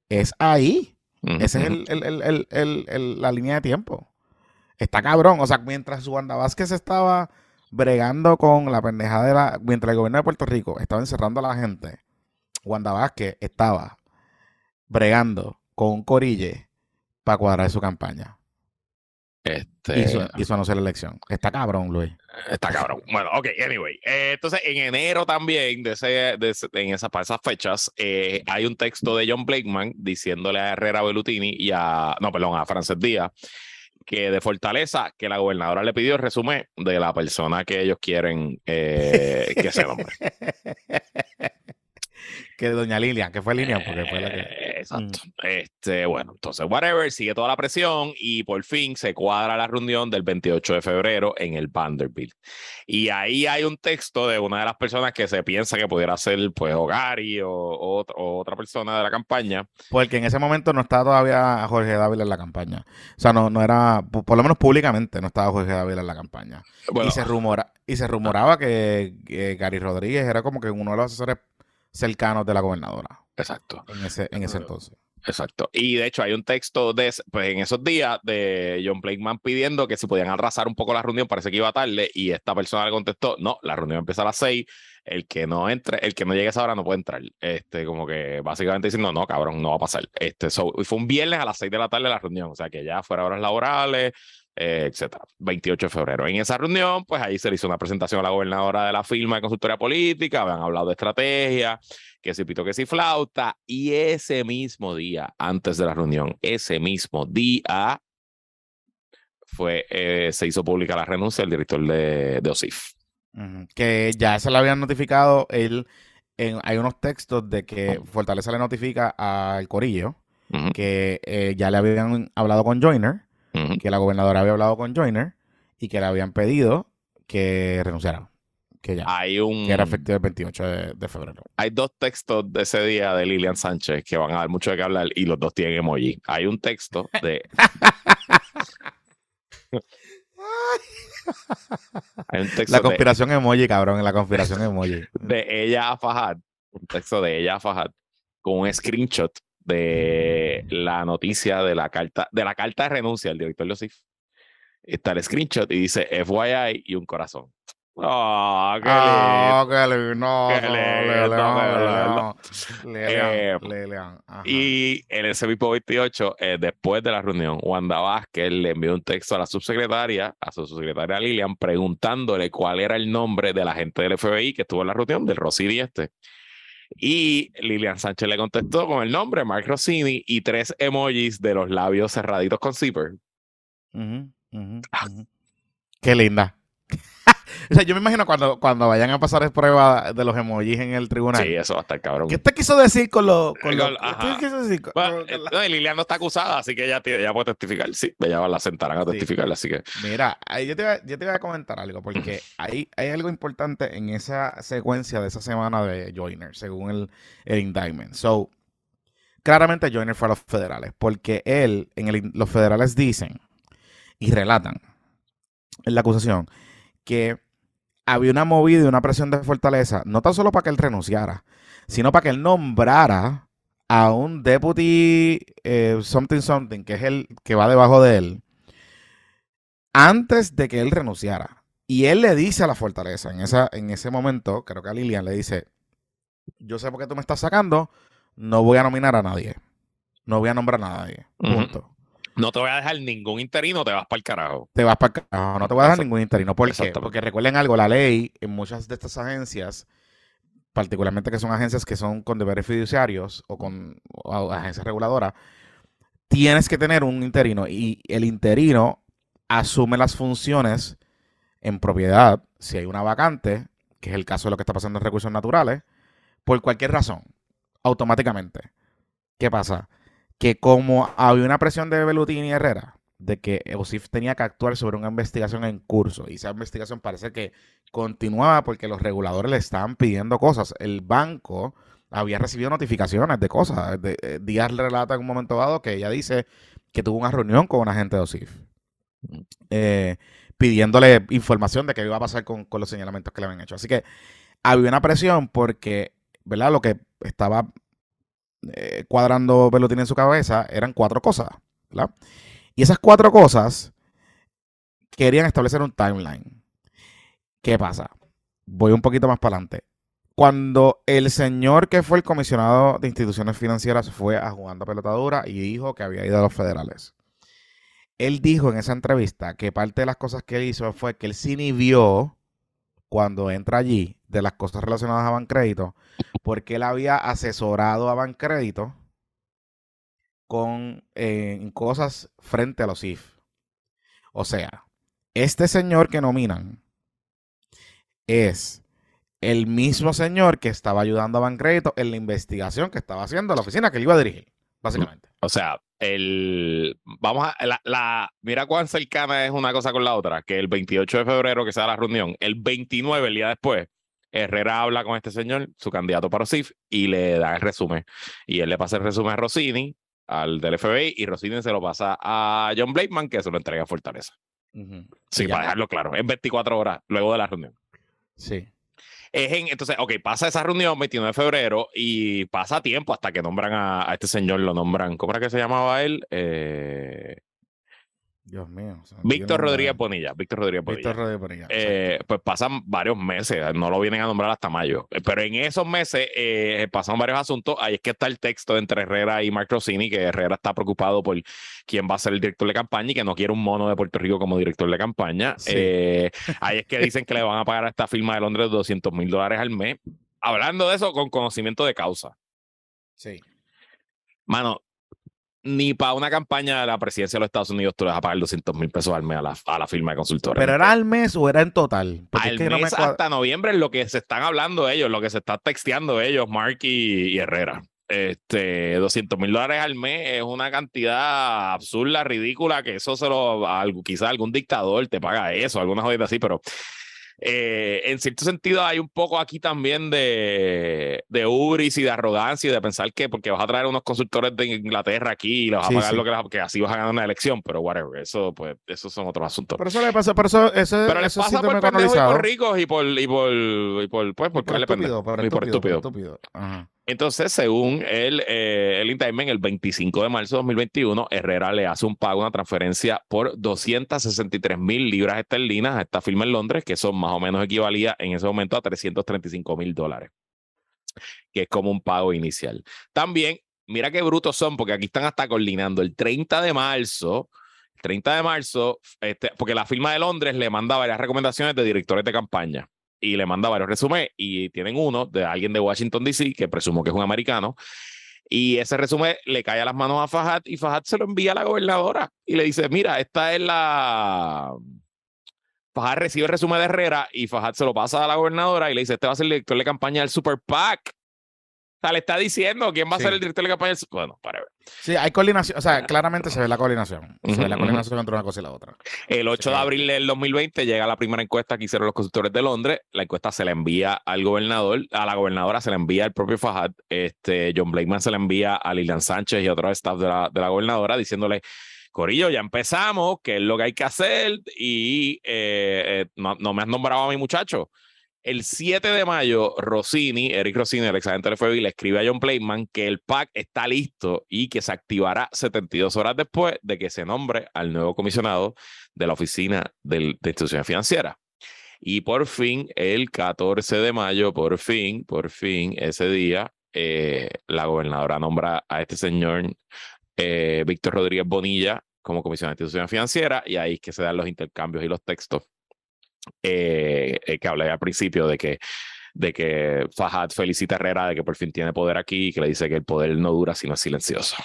es ahí. Esa es el- el- el- la línea de tiempo. Está cabrón. O sea, mientras Wanda Vázquez estaba bregando con la pendejada de la... Mientras el gobierno de Puerto Rico estaba encerrando a la gente, Wanda Vázquez estaba bregando con un corille para cuadrar su campaña. Este, y su anuncio de la elección. Está cabrón, Luis. Está cabrón. Bueno, ok, anyway. Eh, entonces, en enero también, de ese, de ese- en esas, para esas fechas, eh, hay un texto de John Blakeman diciéndole a Herrera Bellutini y a, no, perdón, a Frances Díaz, que de Fortaleza, que la gobernadora le pidió el resumen de la persona que ellos quieren eh, que se nombre. que doña Lilian, que fue Lilian, porque fue la que... Eh, Exacto. Este, bueno, entonces, whatever, sigue toda la presión y por fin se cuadra la reunión del 28 de febrero en el Vanderbilt. Y ahí hay un texto de una de las personas que se piensa que pudiera ser, pues, o Gary o, o o otra persona de la campaña. Porque en ese momento no estaba todavía Jorge Dávila en la campaña. O sea, no, no era, por por lo menos públicamente no estaba Jorge Dávila en la campaña. Bueno, y, se rumora, y se rumoraba que, que Gary Rodríguez era como que uno de los asesores cercanos de la gobernadora exacto. en ese, en ese entonces. Exacto. Y de hecho hay un texto de, pues, en esos días de John Blakeman pidiendo que si podían arrasar un poco la reunión, parece que iba tarde, y esta persona le contestó, no, la reunión empieza a las seis, el que no entre, el que no llegue a esa hora no puede entrar. Este, como que básicamente diciendo, no, cabrón, no va a pasar. Este, so- y fue un viernes a las seis de la tarde la reunión, o sea que ya fuera horas laborales, etcétera. 28 de febrero. En esa reunión, pues ahí se le hizo una presentación a la gobernadora de la firma de consultoría política, habían hablado de estrategia, que si pito, que si flauta, y ese mismo día, antes de la reunión, ese mismo día, fue, eh, se hizo pública la renuncia del director de, de OSIF. Que ya se le habían notificado, él, en, hay unos textos de que Fortaleza le notifica al Corillo que eh, ya le habían hablado con Joyner, que la gobernadora había hablado con Joyner y que le habían pedido que renunciara. Que ya, Hay un, que era efectivo el 28 de, de febrero. hay dos textos de ese día de Lilian Sánchez que van a dar mucho de qué hablar y los dos tienen emoji. Hay un texto de. hay un texto La de- conspiración emoji, cabrón, la conspiración emoji. de ella a Fajad, un texto de ella a Fajad, con un screenshot de la noticia de la carta, de la carta de renuncia del director de OSIF. Está el screenshot y dice FYI y un corazón. ¡Oh, qué qué lindo. Qué lindo, Lelean, Eh. Y en ese mismo 28, eh, después de la reunión, Wanda Vázquez le envió un texto a la subsecretaria, a su subsecretaria Lilian, preguntándole cuál era el nombre de la gente del FBI que estuvo en la reunión, del Rossini este. Y Lilian Sánchez le contestó con el nombre, Mark Rossini, y tres emojis de los labios cerraditos con zipper. Ujú. Qué linda. O sea, yo me imagino cuando, cuando vayan a pasar prueba de los emojis en el tribunal. Sí, eso va a estar cabrón. ¿Qué te quiso decir con los... Con Con- los- ajá. ¿Qué quiso decir con- Bueno, con eh, la- no, y Lilian no está acusada, así que ella, ella puede testificar. Sí, ella la sentarán a Sí. testificar, así que. Mira, yo te, voy a, yo te voy a comentar algo, porque hay, hay algo importante en esa secuencia de esa semana de Joyner, según el, el indictment. So, claramente Joyner fue a los federales, porque él, en el, los federales dicen y relatan en la acusación que había una movida y una presión de fortaleza, no tan solo para que él renunciara, sino para que él nombrara a un deputy eh, something something, que es el que va debajo de él, antes de que él renunciara. Y él le dice a la fortaleza, en, esa, en ese momento, creo que a Lilian le dice, yo sé por qué tú me estás sacando, no voy a nominar a nadie. No voy a nombrar a nadie. Punto. No te voy a dejar ningún interino, te vas para el carajo. Te vas para el carajo, no te voy a Exacto. ningún interino. ¿Por qué? Porque recuerden algo, la ley en muchas de estas agencias, particularmente que son agencias que son con deberes fiduciarios o con o agencias reguladoras, tienes que tener un interino y el interino asume las funciones en propiedad si hay una vacante, que es el caso de lo que está pasando en recursos naturales, por cualquier razón, automáticamente. ¿Qué pasa? Que como había una presión de Belutini y Herrera, de que OSIF tenía que actuar sobre una investigación en curso, y esa investigación parece que continuaba porque los reguladores le estaban pidiendo cosas. El banco había recibido notificaciones de cosas. Eh, Díaz relata en un momento dado que ella dice que tuvo una reunión con un agente de OSIF. eh, pidiéndole información de qué iba a pasar con los señalamientos que le habían hecho. Así que había una presión porque, ¿verdad? Lo que estaba eh, cuadrando Belutini en su cabeza eran cuatro cosas, ¿verdad? Y esas cuatro cosas querían establecer un timeline. ¿Qué pasa? Voy un poquito más para adelante. cuando el señor que fue el comisionado de instituciones financieras fue a jugando pelotadura y dijo que había ido a los federales. Él dijo en esa entrevista que parte de las cosas que hizo fue que él se inhibió cuando entra allí de las cosas relacionadas a Bancrédito, porque él había asesorado a Bancrédito con eh, cosas frente a los IF. O sea, este señor que nominan es el mismo señor que estaba ayudando a Bancrédito en la investigación que estaba haciendo la oficina que él iba a dirigir, básicamente. O sea, el vamos a la, mira cuán cercana es una cosa con la otra, que el 28 de febrero que se da la reunión, el 29 el día después, Herrera habla con este señor, su candidato para OSIF, y le da el resumen. Y él le pasa el resumen a Rossini, al del FBI, y Rossini se lo pasa a John Blakeman, que se lo entrega a Fortaleza. Sí, para dejarlo claro, en 24 horas luego de la reunión. Sí. Es en- entonces, ok, pasa esa reunión 29 de febrero y pasa tiempo hasta que nombran a, a este señor, lo nombran, ¿cómo era que se llamaba él? Eh, Dios mío. Víctor Rodríguez. Bonilla, Víctor Rodríguez Bonilla. Víctor Rodríguez Bonilla. Eh, pues pasan varios meses, no lo vienen a nombrar hasta mayo. Eh, Pero en esos meses eh, pasan varios asuntos. Ahí es que está el texto entre Herrera y Mark Rossini, que Herrera está preocupado por quién va a ser el director de campaña y que no quiere un mono de Puerto Rico como director de campaña. Sí. Eh, ahí es que dicen que le van a pagar a esta firma de Londres 200 mil dólares al mes. Hablando de eso con conocimiento de causa. Sí. Mano, ni para una campaña de la presidencia de los Estados Unidos tú le vas a pagar 200 mil pesos al mes a la, a la firma de consultores. ¿Pero era al mes o era en total? Porque al es que no me mes hasta noviembre es lo que se están hablando ellos, lo que se está texteando ellos, Mark y, y Herrera. Este, 200 mil dólares al mes es una cantidad absurda, ridícula, que eso se lo, quizás algún dictador te paga eso, alguna jodida así, pero eh, en cierto sentido hay un poco aquí también de, de ubris y de arrogancia y de pensar que porque vas a traer unos consultores de Inglaterra aquí y les vas Sí, a pagar sí. lo que, que así vas a ganar una elección, pero whatever, eso pues, esos son otros asuntos. Pero eso le pasa, por eso, eso, Pero les pasa por pendejos y por ricos y por, y por, y por, pues, por, por estúpido, Y por estúpido, por estúpido. Ajá. Entonces, según el, eh, el el 25 de marzo de 2021, Herrera le hace un pago, una transferencia por 263 mil libras esterlinas a esta firma en Londres, que eso más o menos equivalía en ese momento a 335 mil dólares, que es como un pago inicial. También, mira qué brutos son, porque aquí están hasta coordinando. El 30 de marzo, 30 de marzo, este, porque la firma de Londres le manda varias recomendaciones de directores de campaña y le manda varios resúmenes y tienen uno de alguien de Washington, D.C., que presumo que es un americano. Y ese resumen le cae a las manos a Fajat y Fajat se lo envía a la gobernadora y le dice, mira, esta es la... Fajat recibe el resumen de Herrera y Fajat se lo pasa a la gobernadora y le dice, este va a ser el director de campaña del Super PAC. O sea, le está diciendo quién va a Sí. ser el director de campaña Bueno, para ver. Sí, hay coordinación, o sea, claramente se ve la coordinación. Se ve la coordinación entre una cosa y la otra. El 8 de abril del 2020 llega la primera encuesta que hicieron los consultores de Londres. La encuesta se la envía al gobernador, a la gobernadora se la envía al propio Fajad. Este, John Blakeman se la envía a Lilian Sánchez y a otro staff de la, de la gobernadora diciéndole, Corillo, ya empezamos, qué es lo que hay que hacer y eh, eh, no, no me has nombrado a mi muchacho. El 7 de mayo, Rossini, Eric Rossini, el exagente del FBI, le escribe a John Blakeman que el PAC está listo y que se activará 72 horas después de que se nombre al nuevo comisionado de la Oficina de Instituciones Financieras. Y por fin, el 14 de mayo, por fin, por fin, ese día, eh, la gobernadora nombra a este señor eh, Víctor Rodríguez Bonilla como comisionado de Instituciones Financieras y ahí es que se dan los intercambios y los textos eh, eh, que hablé al principio de que de que Fajad felicita a Herrera de que por fin tiene poder aquí y que le dice que el poder no dura sino es silencioso.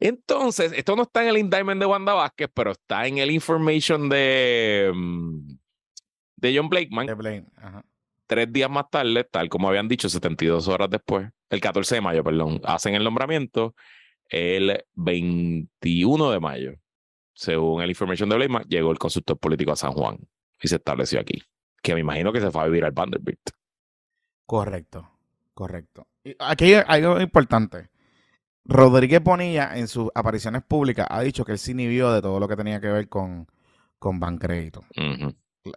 Entonces, esto no está en el indictment de Wanda Vázquez, pero está en el information de, mm, de John Blakeman. De Blaine, ajá. Tres días más tarde, tal como habían dicho, 72 horas después, el 14 de mayo, perdón, hacen el nombramiento el 21 de mayo. Según el information de Blakeman, llegó el consultor político a San Juan y se estableció aquí. Que me imagino que se fue a vivir al Vanderbilt. Correcto, correcto. Y aquí hay algo importante. Rodríguez Bonilla en sus apariciones públicas ha dicho que él se inhibió de todo lo que tenía que ver con, con Bancrédito.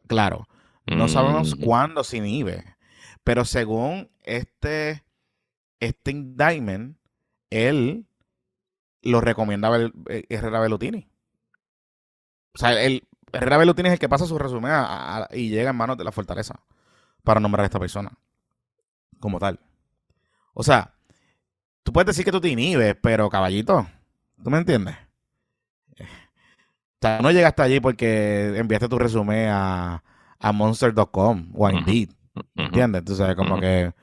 Claro, no sabemos cuándo se inhibe, pero según este, este indictment, él lo recomienda a Bel- eh, Herrera Bellutini. O sea, el, Herrera Bellutini es el que pasa su resumen a- a- y llega en manos de la fortaleza para nombrar a esta persona. como tal. O sea, tú puedes decir que tú te inhibes, pero caballito, ¿tú me entiendes? O sea, no llegaste allí porque enviaste tu resumen a, a monster.com o a. Indeed. ¿entiendes? Entonces, como Ujú. que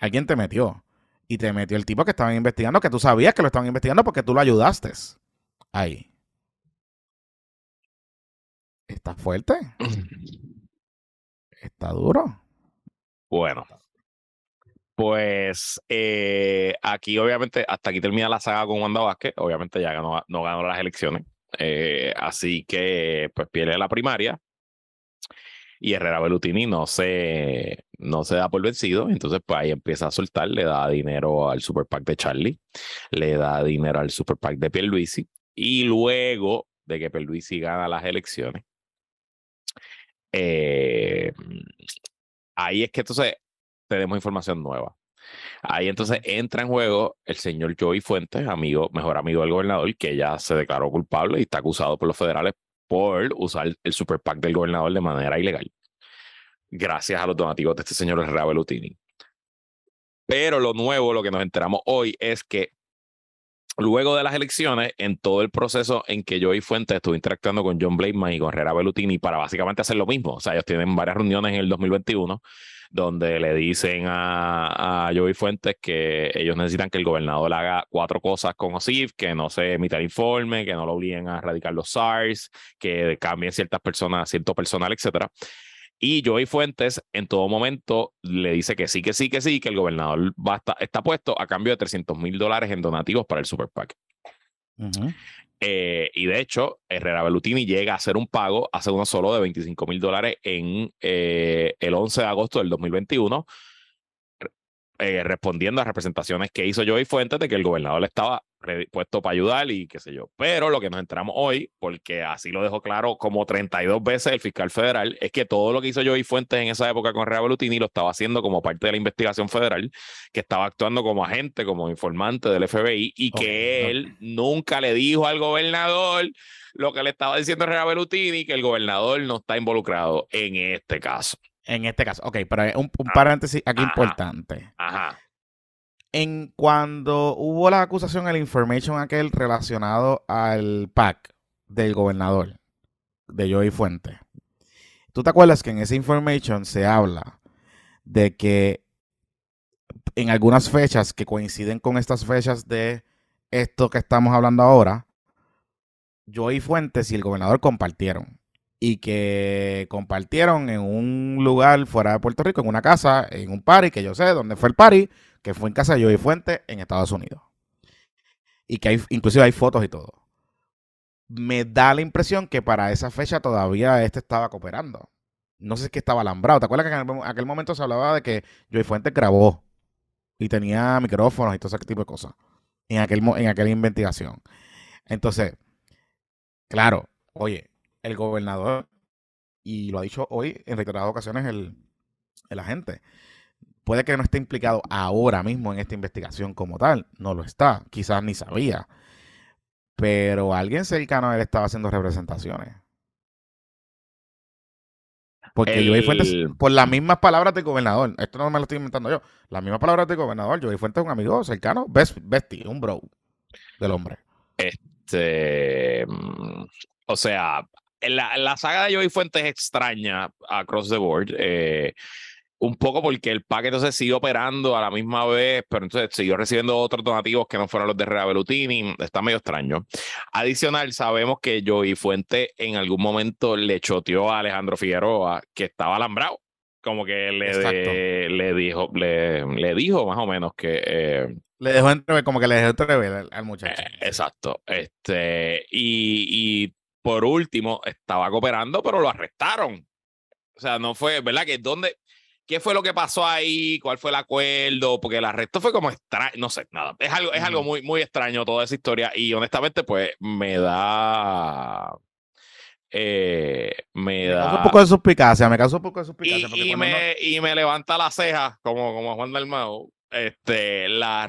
alguien te metió. Y te metió el tipo que estaban investigando, que tú sabías que lo estaban investigando porque tú lo ayudaste. Ahí. Está fuerte. Está duro. Bueno. Pues eh, aquí obviamente hasta aquí termina la saga con Wanda Vázquez. Obviamente ya ganó, no ganó las elecciones. Eh, así que pues pierde la primaria. Y Herrera Bellutini no se, no se da por vencido. Entonces pues ahí empieza a soltar. Le da dinero al Super PAC de Charlie. Le da dinero al Super PAC de Pierluisi. Y luego de que Pierluisi gana las elecciones. Eh, ahí es que entonces tenemos información nueva. Ahí entonces entra en juego el señor Joey Fuentes, amigo, mejor amigo del gobernador, que ya se declaró culpable y está acusado por los federales por usar el super PAC del gobernador de manera ilegal. Gracias a los donativos de este señor Herrera Bellutini. Pero lo nuevo, lo que nos enteramos hoy, es que luego de las elecciones, en todo el proceso en que Joey Fuentes estuvo interactuando con John Blakeman y con Herrera Bellutini para básicamente hacer lo mismo. O sea, ellos tienen varias reuniones en el 2021 donde le dicen a, a Joey Fuentes que ellos necesitan que el gobernador haga cuatro cosas con OSIF, que no se emita el informe, que no lo obliguen a erradicar los SARS, que cambien ciertas personas, cierto personal, etcétera. Y Joey Fuentes en todo momento le dice que sí, que sí, que sí, que el gobernador va a estar- está puesto a cambio de 300 mil dólares en donativos para el Super PAC. Eh, y de hecho, Herrera Bellutini llega a hacer un pago hace uno solo de 25 mil dólares en eh, el 11 de agosto del 2021, eh, respondiendo a representaciones que hizo Joey Fuentes de que el gobernador le estaba puesto para ayudar y qué sé yo. Pero lo que nos enteramos hoy, porque así lo dejó claro como 32 veces el fiscal federal, es que todo lo que hizo Joey Fuentes en esa época con Herrera Bellutini lo estaba haciendo como parte de la investigación federal, que estaba actuando como agente, como informante del FBI y que él nunca le dijo al gobernador lo que le estaba diciendo Herrera Bellutini, que el gobernador no está involucrado en este caso. En este caso, ok, pero un, un Ah. paréntesis aquí Ajá. importante. Ajá. En cuando hubo la acusación, el information aquel relacionado al PAC del gobernador, de Joey Fuente. ¿Tú te acuerdas que en ese information se habla de que en algunas fechas que coinciden con estas fechas de esto que estamos hablando ahora, Joey Fuentes y el gobernador compartieron? y que compartieron en un lugar fuera de Puerto Rico, en una casa, en un party, que yo sé dónde fue el party, que fue en casa de Joey Fuentes en Estados Unidos. Y que hay, inclusive hay fotos y todo. Me da la impresión que para esa fecha todavía este estaba cooperando. No sé si estaba alambrado. ¿Te acuerdas que en aquel, momento se hablaba de que Joey Fuentes grabó y tenía micrófonos y todo ese tipo de cosas en, aquel, en aquella investigación? Entonces, claro, oye, el gobernador, y lo ha dicho hoy en reiteradas ocasiones el, el agente, puede que no esté implicado ahora mismo en esta investigación como tal, no lo está, quizás ni sabía, pero alguien cercano a él estaba haciendo representaciones. Porque El- Joey Fuentes, por las mismas palabras del gobernador, esto no me lo estoy inventando yo, las mismas palabras del gobernador, Joey Fuentes es un amigo cercano, best, bestie, un bro del hombre. Este, mm, o sea, la, la saga de Joey Fuentes es extraña across the board. eh, un poco porque el PAC entonces siguió operando a la misma vez, pero entonces siguió recibiendo otros donativos que no fueron los de Herrera Bellutini. Está medio extraño. Adicional, sabemos que Joey Fuentes en algún momento le choteó a Alejandro Figueroa que estaba alambrado. Como que le, le dijo, le, le dijo más o menos que eh, Le dejó entrever, como que le dejó entrever al, al muchacho. eh, exacto. Este, y, y por último, estaba cooperando, pero lo arrestaron. O sea, no fue, ¿verdad? Que dónde, ¿qué fue lo que pasó ahí? ¿Cuál fue el acuerdo? Porque el arresto fue como extraño, no sé, nada. Es algo, es algo muy, muy extraño toda esa historia. Y honestamente, pues, me da. eh, me Me causa da. un poco de suspicacia, me causa un poco de suspicacia. y me, y me levanta la ceja, como, como Juan Dalmau, este, las,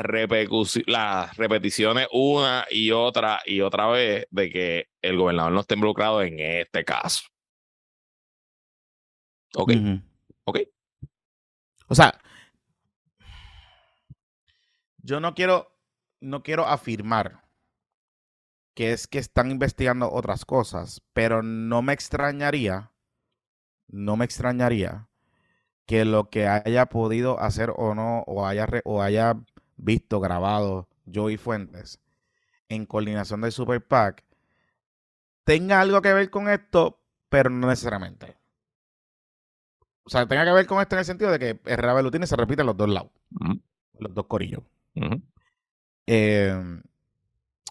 las repeticiones una y otra y otra vez de que el gobernador no está involucrado en este caso. Ok, ok. O sea, yo no quiero, no quiero afirmar que es que están investigando otras cosas, pero no me extrañaría, no me extrañaría que lo que haya podido hacer o no, o haya, re- o haya visto, grabado Joey Fuentes en coordinación del Super PAC, tenga algo que ver con esto, pero no necesariamente. O sea, tenga que ver con esto en el sentido de que Herrera Belutini se repite en los dos lados, los dos corillos. Eh,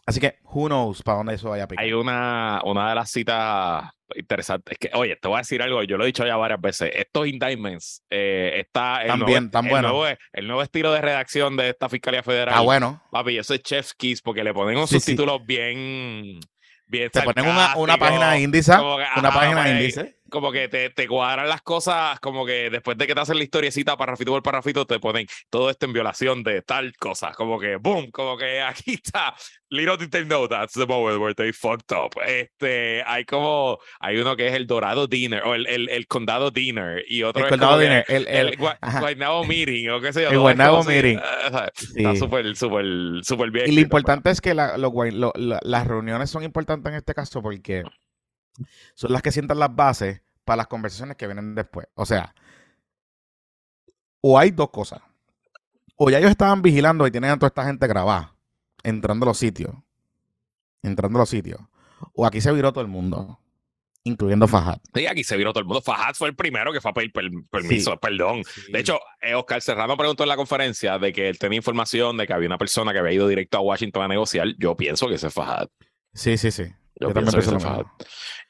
así que, who knows para dónde eso vaya a picar. Hay una, una de las citas interesantes. Es que, oye, te voy a decir algo, yo lo he dicho ya varias veces. Estos indictments, eh, está el, Tan nuevo, tan el bueno. nuevo- el nuevo estilo de redacción de esta Fiscalía Federal. Ah, bueno. Papi, eso es Chef's Kiss porque le ponen unos Sí, sí. subtítulos bien. bien Te ponen una, una página índice, una página índice. Como que te, te cuadran las cosas, como que después de que te hacen la historiecita, parrafito por parrafito, te ponen todo esto en violación de tal cosa. Como que, boom, como que aquí está. Little did they know that's the moment where they fucked up. Este, hay como, hay uno que es el Dorado Dinner, o el, el, el Condado Dinner, y otro El es condado Dinner, el, el, el, Gua-. Guaynabo Meeting, o qué sé yo. El es Guaynabo si- Meeting. eh, ¿sabes? Está Sí. súper, súper, súper bien. Y lo importante es que la- lo lo- la- las reuniones son importantes en este caso porque son las que sientan las bases para las conversaciones que vienen después. O sea, o hay dos cosas. O ya ellos estaban vigilando y tienen a toda esta gente grabada, entrando a los sitios. Entrando a los sitios. O aquí se viró todo el mundo, incluyendo Fajad. Sí, aquí se vio todo el mundo. Fajad fue el primero que fue a pedir per- permiso, perdón. De hecho, eh, Oscar Serrano preguntó en la conferencia de que él tenía información de que había una persona que había ido directo a Washington a negociar. Yo pienso que ese es Fajad. sí, sí, sí. Yo, Yo, también pienso. Fajad.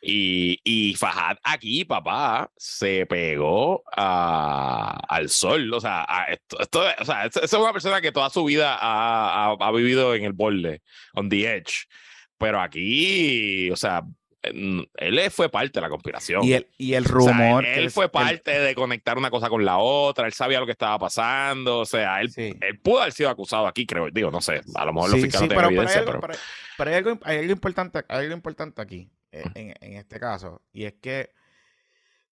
Y, y Fajad aquí, papá, se pegó a- al sol. O sea, a esto, esto- o sea, es, una persona que toda su vida ha, ha- ha vivido en el borde, on the edge. Pero aquí, o sea, él fue parte de la conspiración. Y el, y el O sea, rumor. él, que él es- fue el- parte de conectar una cosa con la otra, él sabía lo que estaba pasando, o sea, él, Sí. él pudo haber sido acusado aquí, creo, digo, no sé, a lo mejor los Sí, fiscales sí, no pero, hay algo, pero... pero- hay algo- hay algo importante, hay algo importante aquí, eh, en, en este caso, y es que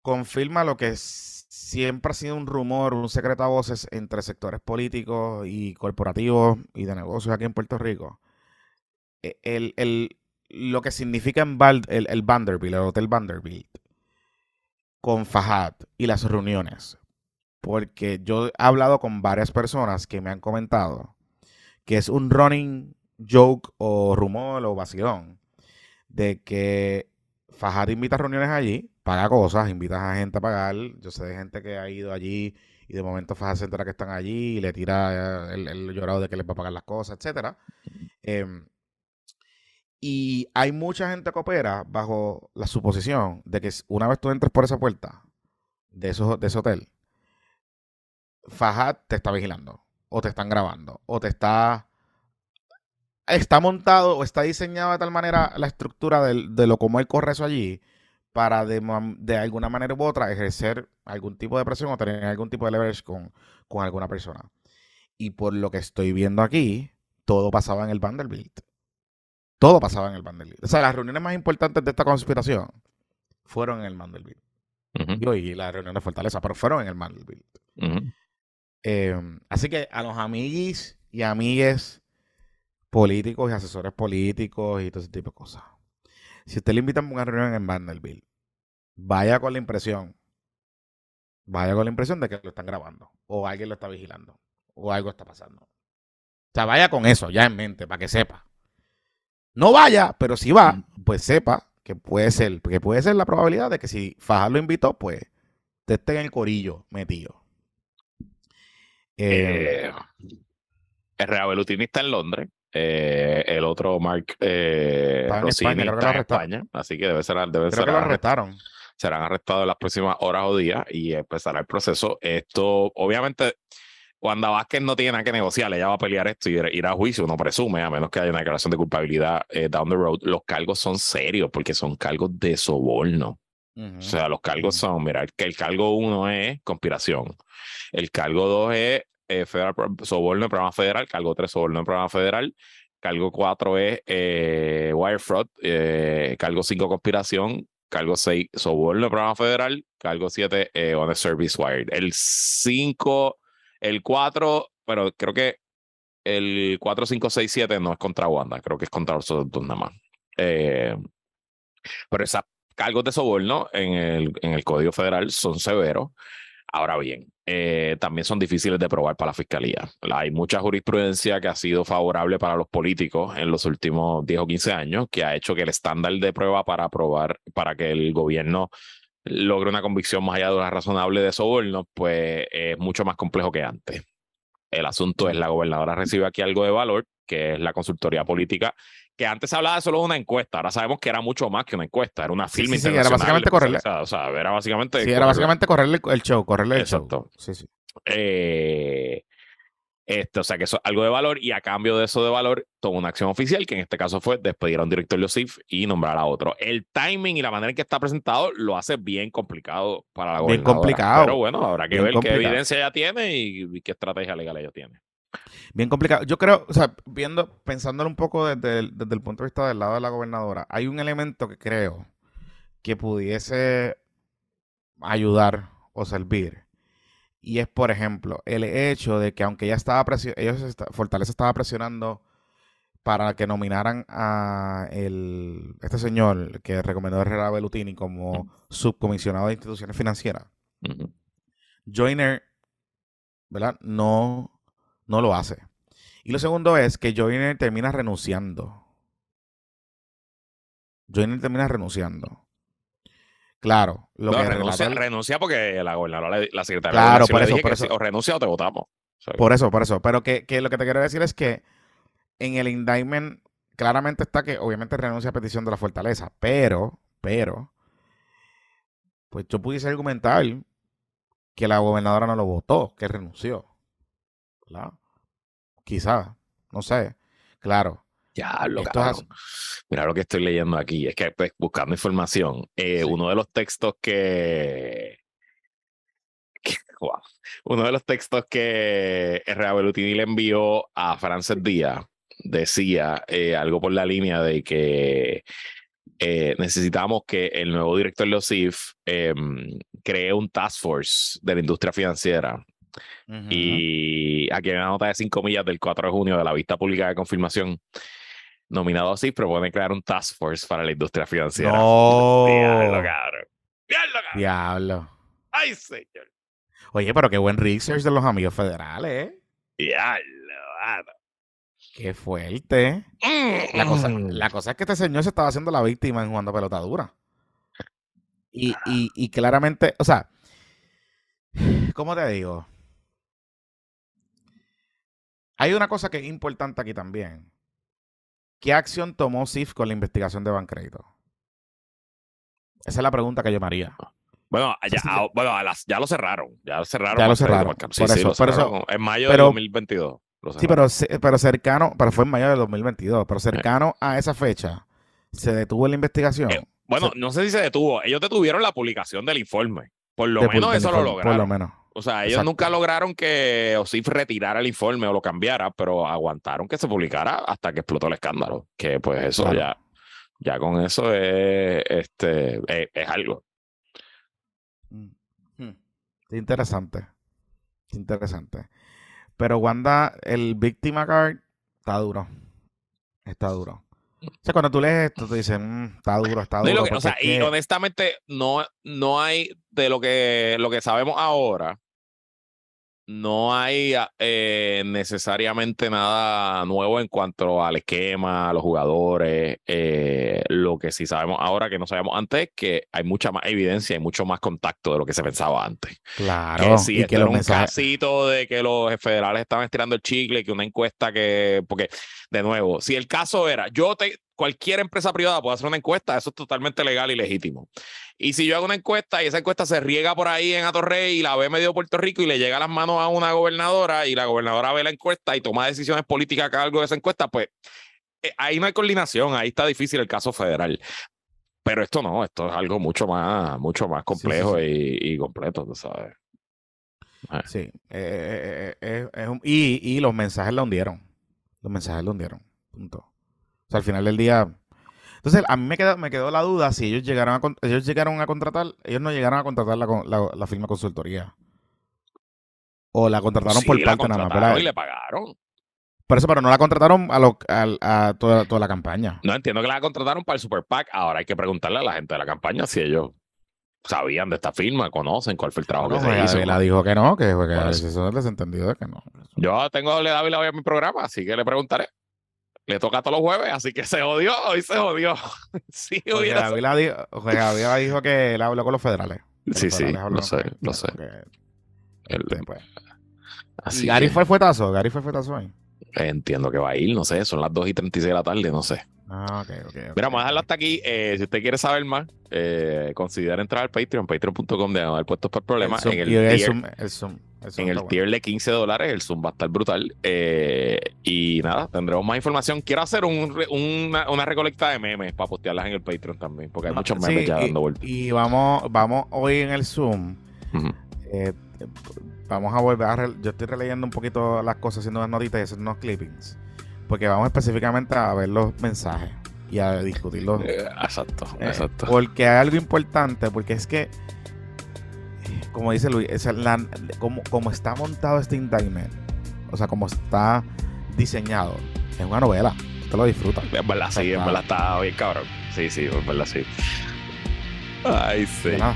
confirma lo que siempre ha sido un rumor, un secreto a voces entre sectores políticos y corporativos y de negocios aquí en Puerto Rico. E- El, el- lo que significa en el, Vanderbilt, el Hotel Vanderbilt, con Fajad y las reuniones. Porque yo he hablado con varias personas que me han comentado que es un running joke o rumor o vacilón de que Fajad invita reuniones allí, paga cosas, invita a gente a pagar. Yo sé de gente que ha ido allí y de momento Fajad se entera que están allí y le tira eh, el, llorado de que les va a pagar las cosas, etcétera. Em, y hay mucha gente que opera bajo la suposición de que una vez tú entres por esa puerta de, esos, de ese hotel, Fajad te está vigilando, o te están grabando, o te está. Está montado o está diseñado de tal manera la estructura del- de, lo como él corre eso allí para de, de alguna manera u otra ejercer algún tipo de presión o tener algún tipo de leverage con, con alguna persona. Y por lo que estoy viendo aquí, todo pasaba en el Vanderbilt. Todo pasaba en el Vanderbilt. O sea, las reuniones más importantes de esta conspiración fueron en el Vanderbilt. Ujú, Digo, y la reunión de Fortaleza, pero fueron en el Vanderbilt. Eh, así que a los amiguis y amigues políticos y asesores políticos y todo ese tipo de cosas. Si usted le invitan a una reunión en Vanderbilt, vaya con la impresión, vaya con la impresión de que lo están grabando, o alguien lo está vigilando, o algo está pasando. O sea, vaya con eso ya en mente, para que sepa. No vaya, pero si va, pues sepa que puede ser, que puede ser la probabilidad de que si Fajar lo invitó, pues te esté en el corillo metido. Eh, Eh, está en Londres. eh, el otro Mark eh, Rossini España, está en. España, así que debe ser, debe creo ser que lo arrest- arrestaron. serán arrestados en las próximas horas o días y empezará el proceso. Esto, obviamente, Wanda Vázquez no tiene nada que negociar, ella va a pelear esto y ir, a juicio, uno presume, a menos que haya una declaración de culpabilidad eh, down the road. Los cargos son serios porque son cargos de soborno. O sea, los cargos son, mira, el, el cargo uno es conspiración, el cargo dos es eh, federal, soborno en programa federal, cargo tres soborno en programa federal, cargo cuatro es eh, wire fraud, cargo cinco conspiración, cargo seis soborno en programa federal, cargo siete eh, on a service wired. El cinco, el cuatro, pero creo que el 4567 no es contra Wanda, creo que es contra los dos nada más. Eh, pero esas cargos de soborno en el, en el Código Federal son severos. Ahora bien, eh, también son difíciles de probar para la fiscalía. Hay mucha jurisprudencia que ha sido favorable para los políticos en los últimos 10 o 15 años, que ha hecho que el estándar de prueba para probar, para que el gobierno logre una convicción más allá de una razonable de soborno, pues es mucho más complejo que antes. El asunto es la gobernadora recibe aquí algo de valor, que es la consultoría política, que antes se hablaba de solo de una encuesta, ahora sabemos que era mucho más que una encuesta, era una firma sí, sí, era básicamente correrle- O sea, era básicamente... Sí, era básicamente correrle el show, correrle el show. Exacto. Sí, sí. Eh, este, o sea que eso es algo de valor y a cambio de eso de valor tomó una acción oficial que en este caso fue despedir a un director de OSIF y nombrar a otro. El timing y la manera en que está presentado lo hace bien complicado para la Bien gobernadora. complicado. Pero bueno, habrá que Bien ver complicado. qué evidencia ella tiene y, y qué estrategia legal ella tiene. Bien complicado. Yo creo, o sea, viendo, pensándolo un poco desde el, desde el punto de vista del lado de la gobernadora, hay un elemento que creo que pudiese ayudar o servir. Y es, por ejemplo, el hecho de que aunque ella estaba ellos Fortaleza estaba presionando para que nominaran a el, este señor que recomendó Herrera Bellutini como subcomisionado de instituciones financieras. Joyner, ¿verdad? No, no lo hace. Y lo segundo es que Joyner termina renunciando. Joyner termina renunciando. Claro, lo No, que renuncia, renuncia porque la gobernadora, la secretaria Claro, de por eso, por o renuncia o te votamos. Por eso, por eso. Pero que, que lo que te quiero decir es que en el indictment claramente está que obviamente renuncia a petición de la fortaleza. Pero, pero, pues yo pudiese argumentar que la gobernadora no lo votó, que renunció. ¿Verdad? Quizá, no sé. Claro. Esto es cabrón. Mira lo que estoy leyendo aquí. Es que pues, buscando información, eh, uno de los textos que, que- wow. Uno de los textos que Herrera Bellutini le envió a Frances Díaz decía eh, algo por la línea de que eh, necesitamos que el nuevo director de OSIF em, cree un task force de la industria financiera y aquí hay una nota de 5 millas del 4 de junio de la vista pública de confirmación. Nominado así, propone crear un task force para la industria financiera. No. Diablo, cabrón. Diablo, cabrón. Diablo. Ay, señor. Oye, pero qué buen research de los amigos federales, ¿eh? Diablo. Qué fuerte. La cosa, la cosa es que este señor se estaba haciendo la víctima en jugando pelota dura. Y, y, y claramente, o sea, ¿cómo te digo? Hay una cosa que es importante aquí también. ¿Qué acción tomó SIF con la investigación de Bancrédito? Esa es la pregunta que yo me haría. Bueno, ya, sí, ah, bueno a las- ya lo cerraron. Ya lo cerraron. Ya lo cerraron. Sí, por sí, eso, lo por eso- En mayo pero- del 2022. lo Sí, pero, pero cercano, pero fue en mayo del 2022, pero cercano a esa fecha, ¿se detuvo la investigación? Eh, Bueno, no sé si se detuvo. Ellos detuvieron la publicación del informe. Por lo De- menos eso lo lograron. Por lo menos. O sea, ellos Exacto. nunca lograron que OSIF retirara el informe o lo cambiara, pero aguantaron que se publicara hasta que explotó el escándalo. Que pues eso Claro. ya, ya con eso es, este, es, es algo. Mm. Hmm. Interesante. Interesante. Pero Wanda, el Victima Card está duro. Está duro. O sea, cuando tú lees esto, te dicen, "Mm, está duro, está No, y duro. que- o sea, es y honestamente, no, no hay de lo que, lo que sabemos ahora, no hay eh, necesariamente nada nuevo en cuanto al esquema, a los jugadores. eh, lo que sí sabemos ahora que no sabemos antes es que hay mucha más evidencia y mucho más contacto de lo que se pensaba antes. Claro. que y esto que era un mensajes. casito de que los federales estaban estirando el chicle, que una encuesta que, porque, de nuevo, si el caso era, yo te, cualquier empresa privada puede hacer una encuesta, eso es totalmente legal y legítimo. Y si yo hago una encuesta y esa encuesta se riega por ahí en Atorrey y la ve medio Puerto Rico y le llega a las manos a una gobernadora y la gobernadora ve la encuesta y toma decisiones políticas a cargo de esa encuesta, pues eh, ahí no hay coordinación, ahí está difícil el caso federal. Pero esto no, esto es algo mucho más, mucho más sí, complejo sí. Y, y completo, tú sabes. Sí. eh, eh, eh, es un- y, y los mensajes lo hundieron. Los mensajes lo hundieron. Punto. O sea, al final del día. Entonces, a mí me quedó, me quedó la duda si ellos llegaron a con- ellos llegaron a contratar, ellos no llegaron a contratar la, la, la firma consultoría. O la contrataron Sí, por la parte nada más, y le pagaron. Por eso, pero no la contrataron a, lo- al- a toda, toda la campaña. No entiendo que la contrataron para el Super PAC. Ahora hay que preguntarle a la gente de la campaña si ellos sabían de esta firma, conocen cuál fue el trabajo Bueno, que se Jorge hizo. Ávila dijo que no, que, que eso. es desentendido de que no. Yo tengo a Dávila hoy en mi programa, así que le preguntaré. Le toca todos los jueves, así que se jodió, hoy se jodió. sí, hubiera- Ávila dijo, Jorge Ávila dijo que él habló con los federales. Los Sí, sí, federales lo sé, lo sé. El- este, pues. así Gary que fue el fuetazo, Gary fue el fuetazo ahí. entiendo que va a ir, no sé, son las 2 y 36 de la tarde, no sé. Ah, ok, ok. Mira, vamos a dejarlo hasta aquí. Eh, si usted quiere saber más, eh, considera entrar al Patreon, patreon.com de puestos para problemas. El Zoom, En el y el tier- Zoom, el Zoom, en el bueno. tier de 15 dólares, el Zoom va a estar brutal. Eh, y nada, tendremos más información. Quiero hacer un una, una recolecta de memes para postearlas en el Patreon también, porque hay muchos Ah, Sí, memes ya y- dando vueltas. Y vamos, vamos hoy en el Zoom. Eh, vamos a volver a. re- yo estoy releyendo un poquito las cosas, haciendo unas notitas y haciendo unos clippings. Porque vamos específicamente a ver los mensajes y a discutirlos. Eh, exacto, Eh, exacto. Porque hay algo importante, porque es que, como dice Luis, es la- como, como está montado este indictment, o sea, como está diseñado, es una novela. Te lo disfrutas. En verdad, sí, en verdad está bien cabrón. Sí, sí, en verdad, sí. Ay, sí. Que nada,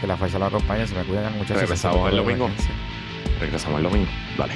que la fuerza la acompañe, se me cuidan muchachos. Regresamos el domingo. Regresamos el domingo. Dale.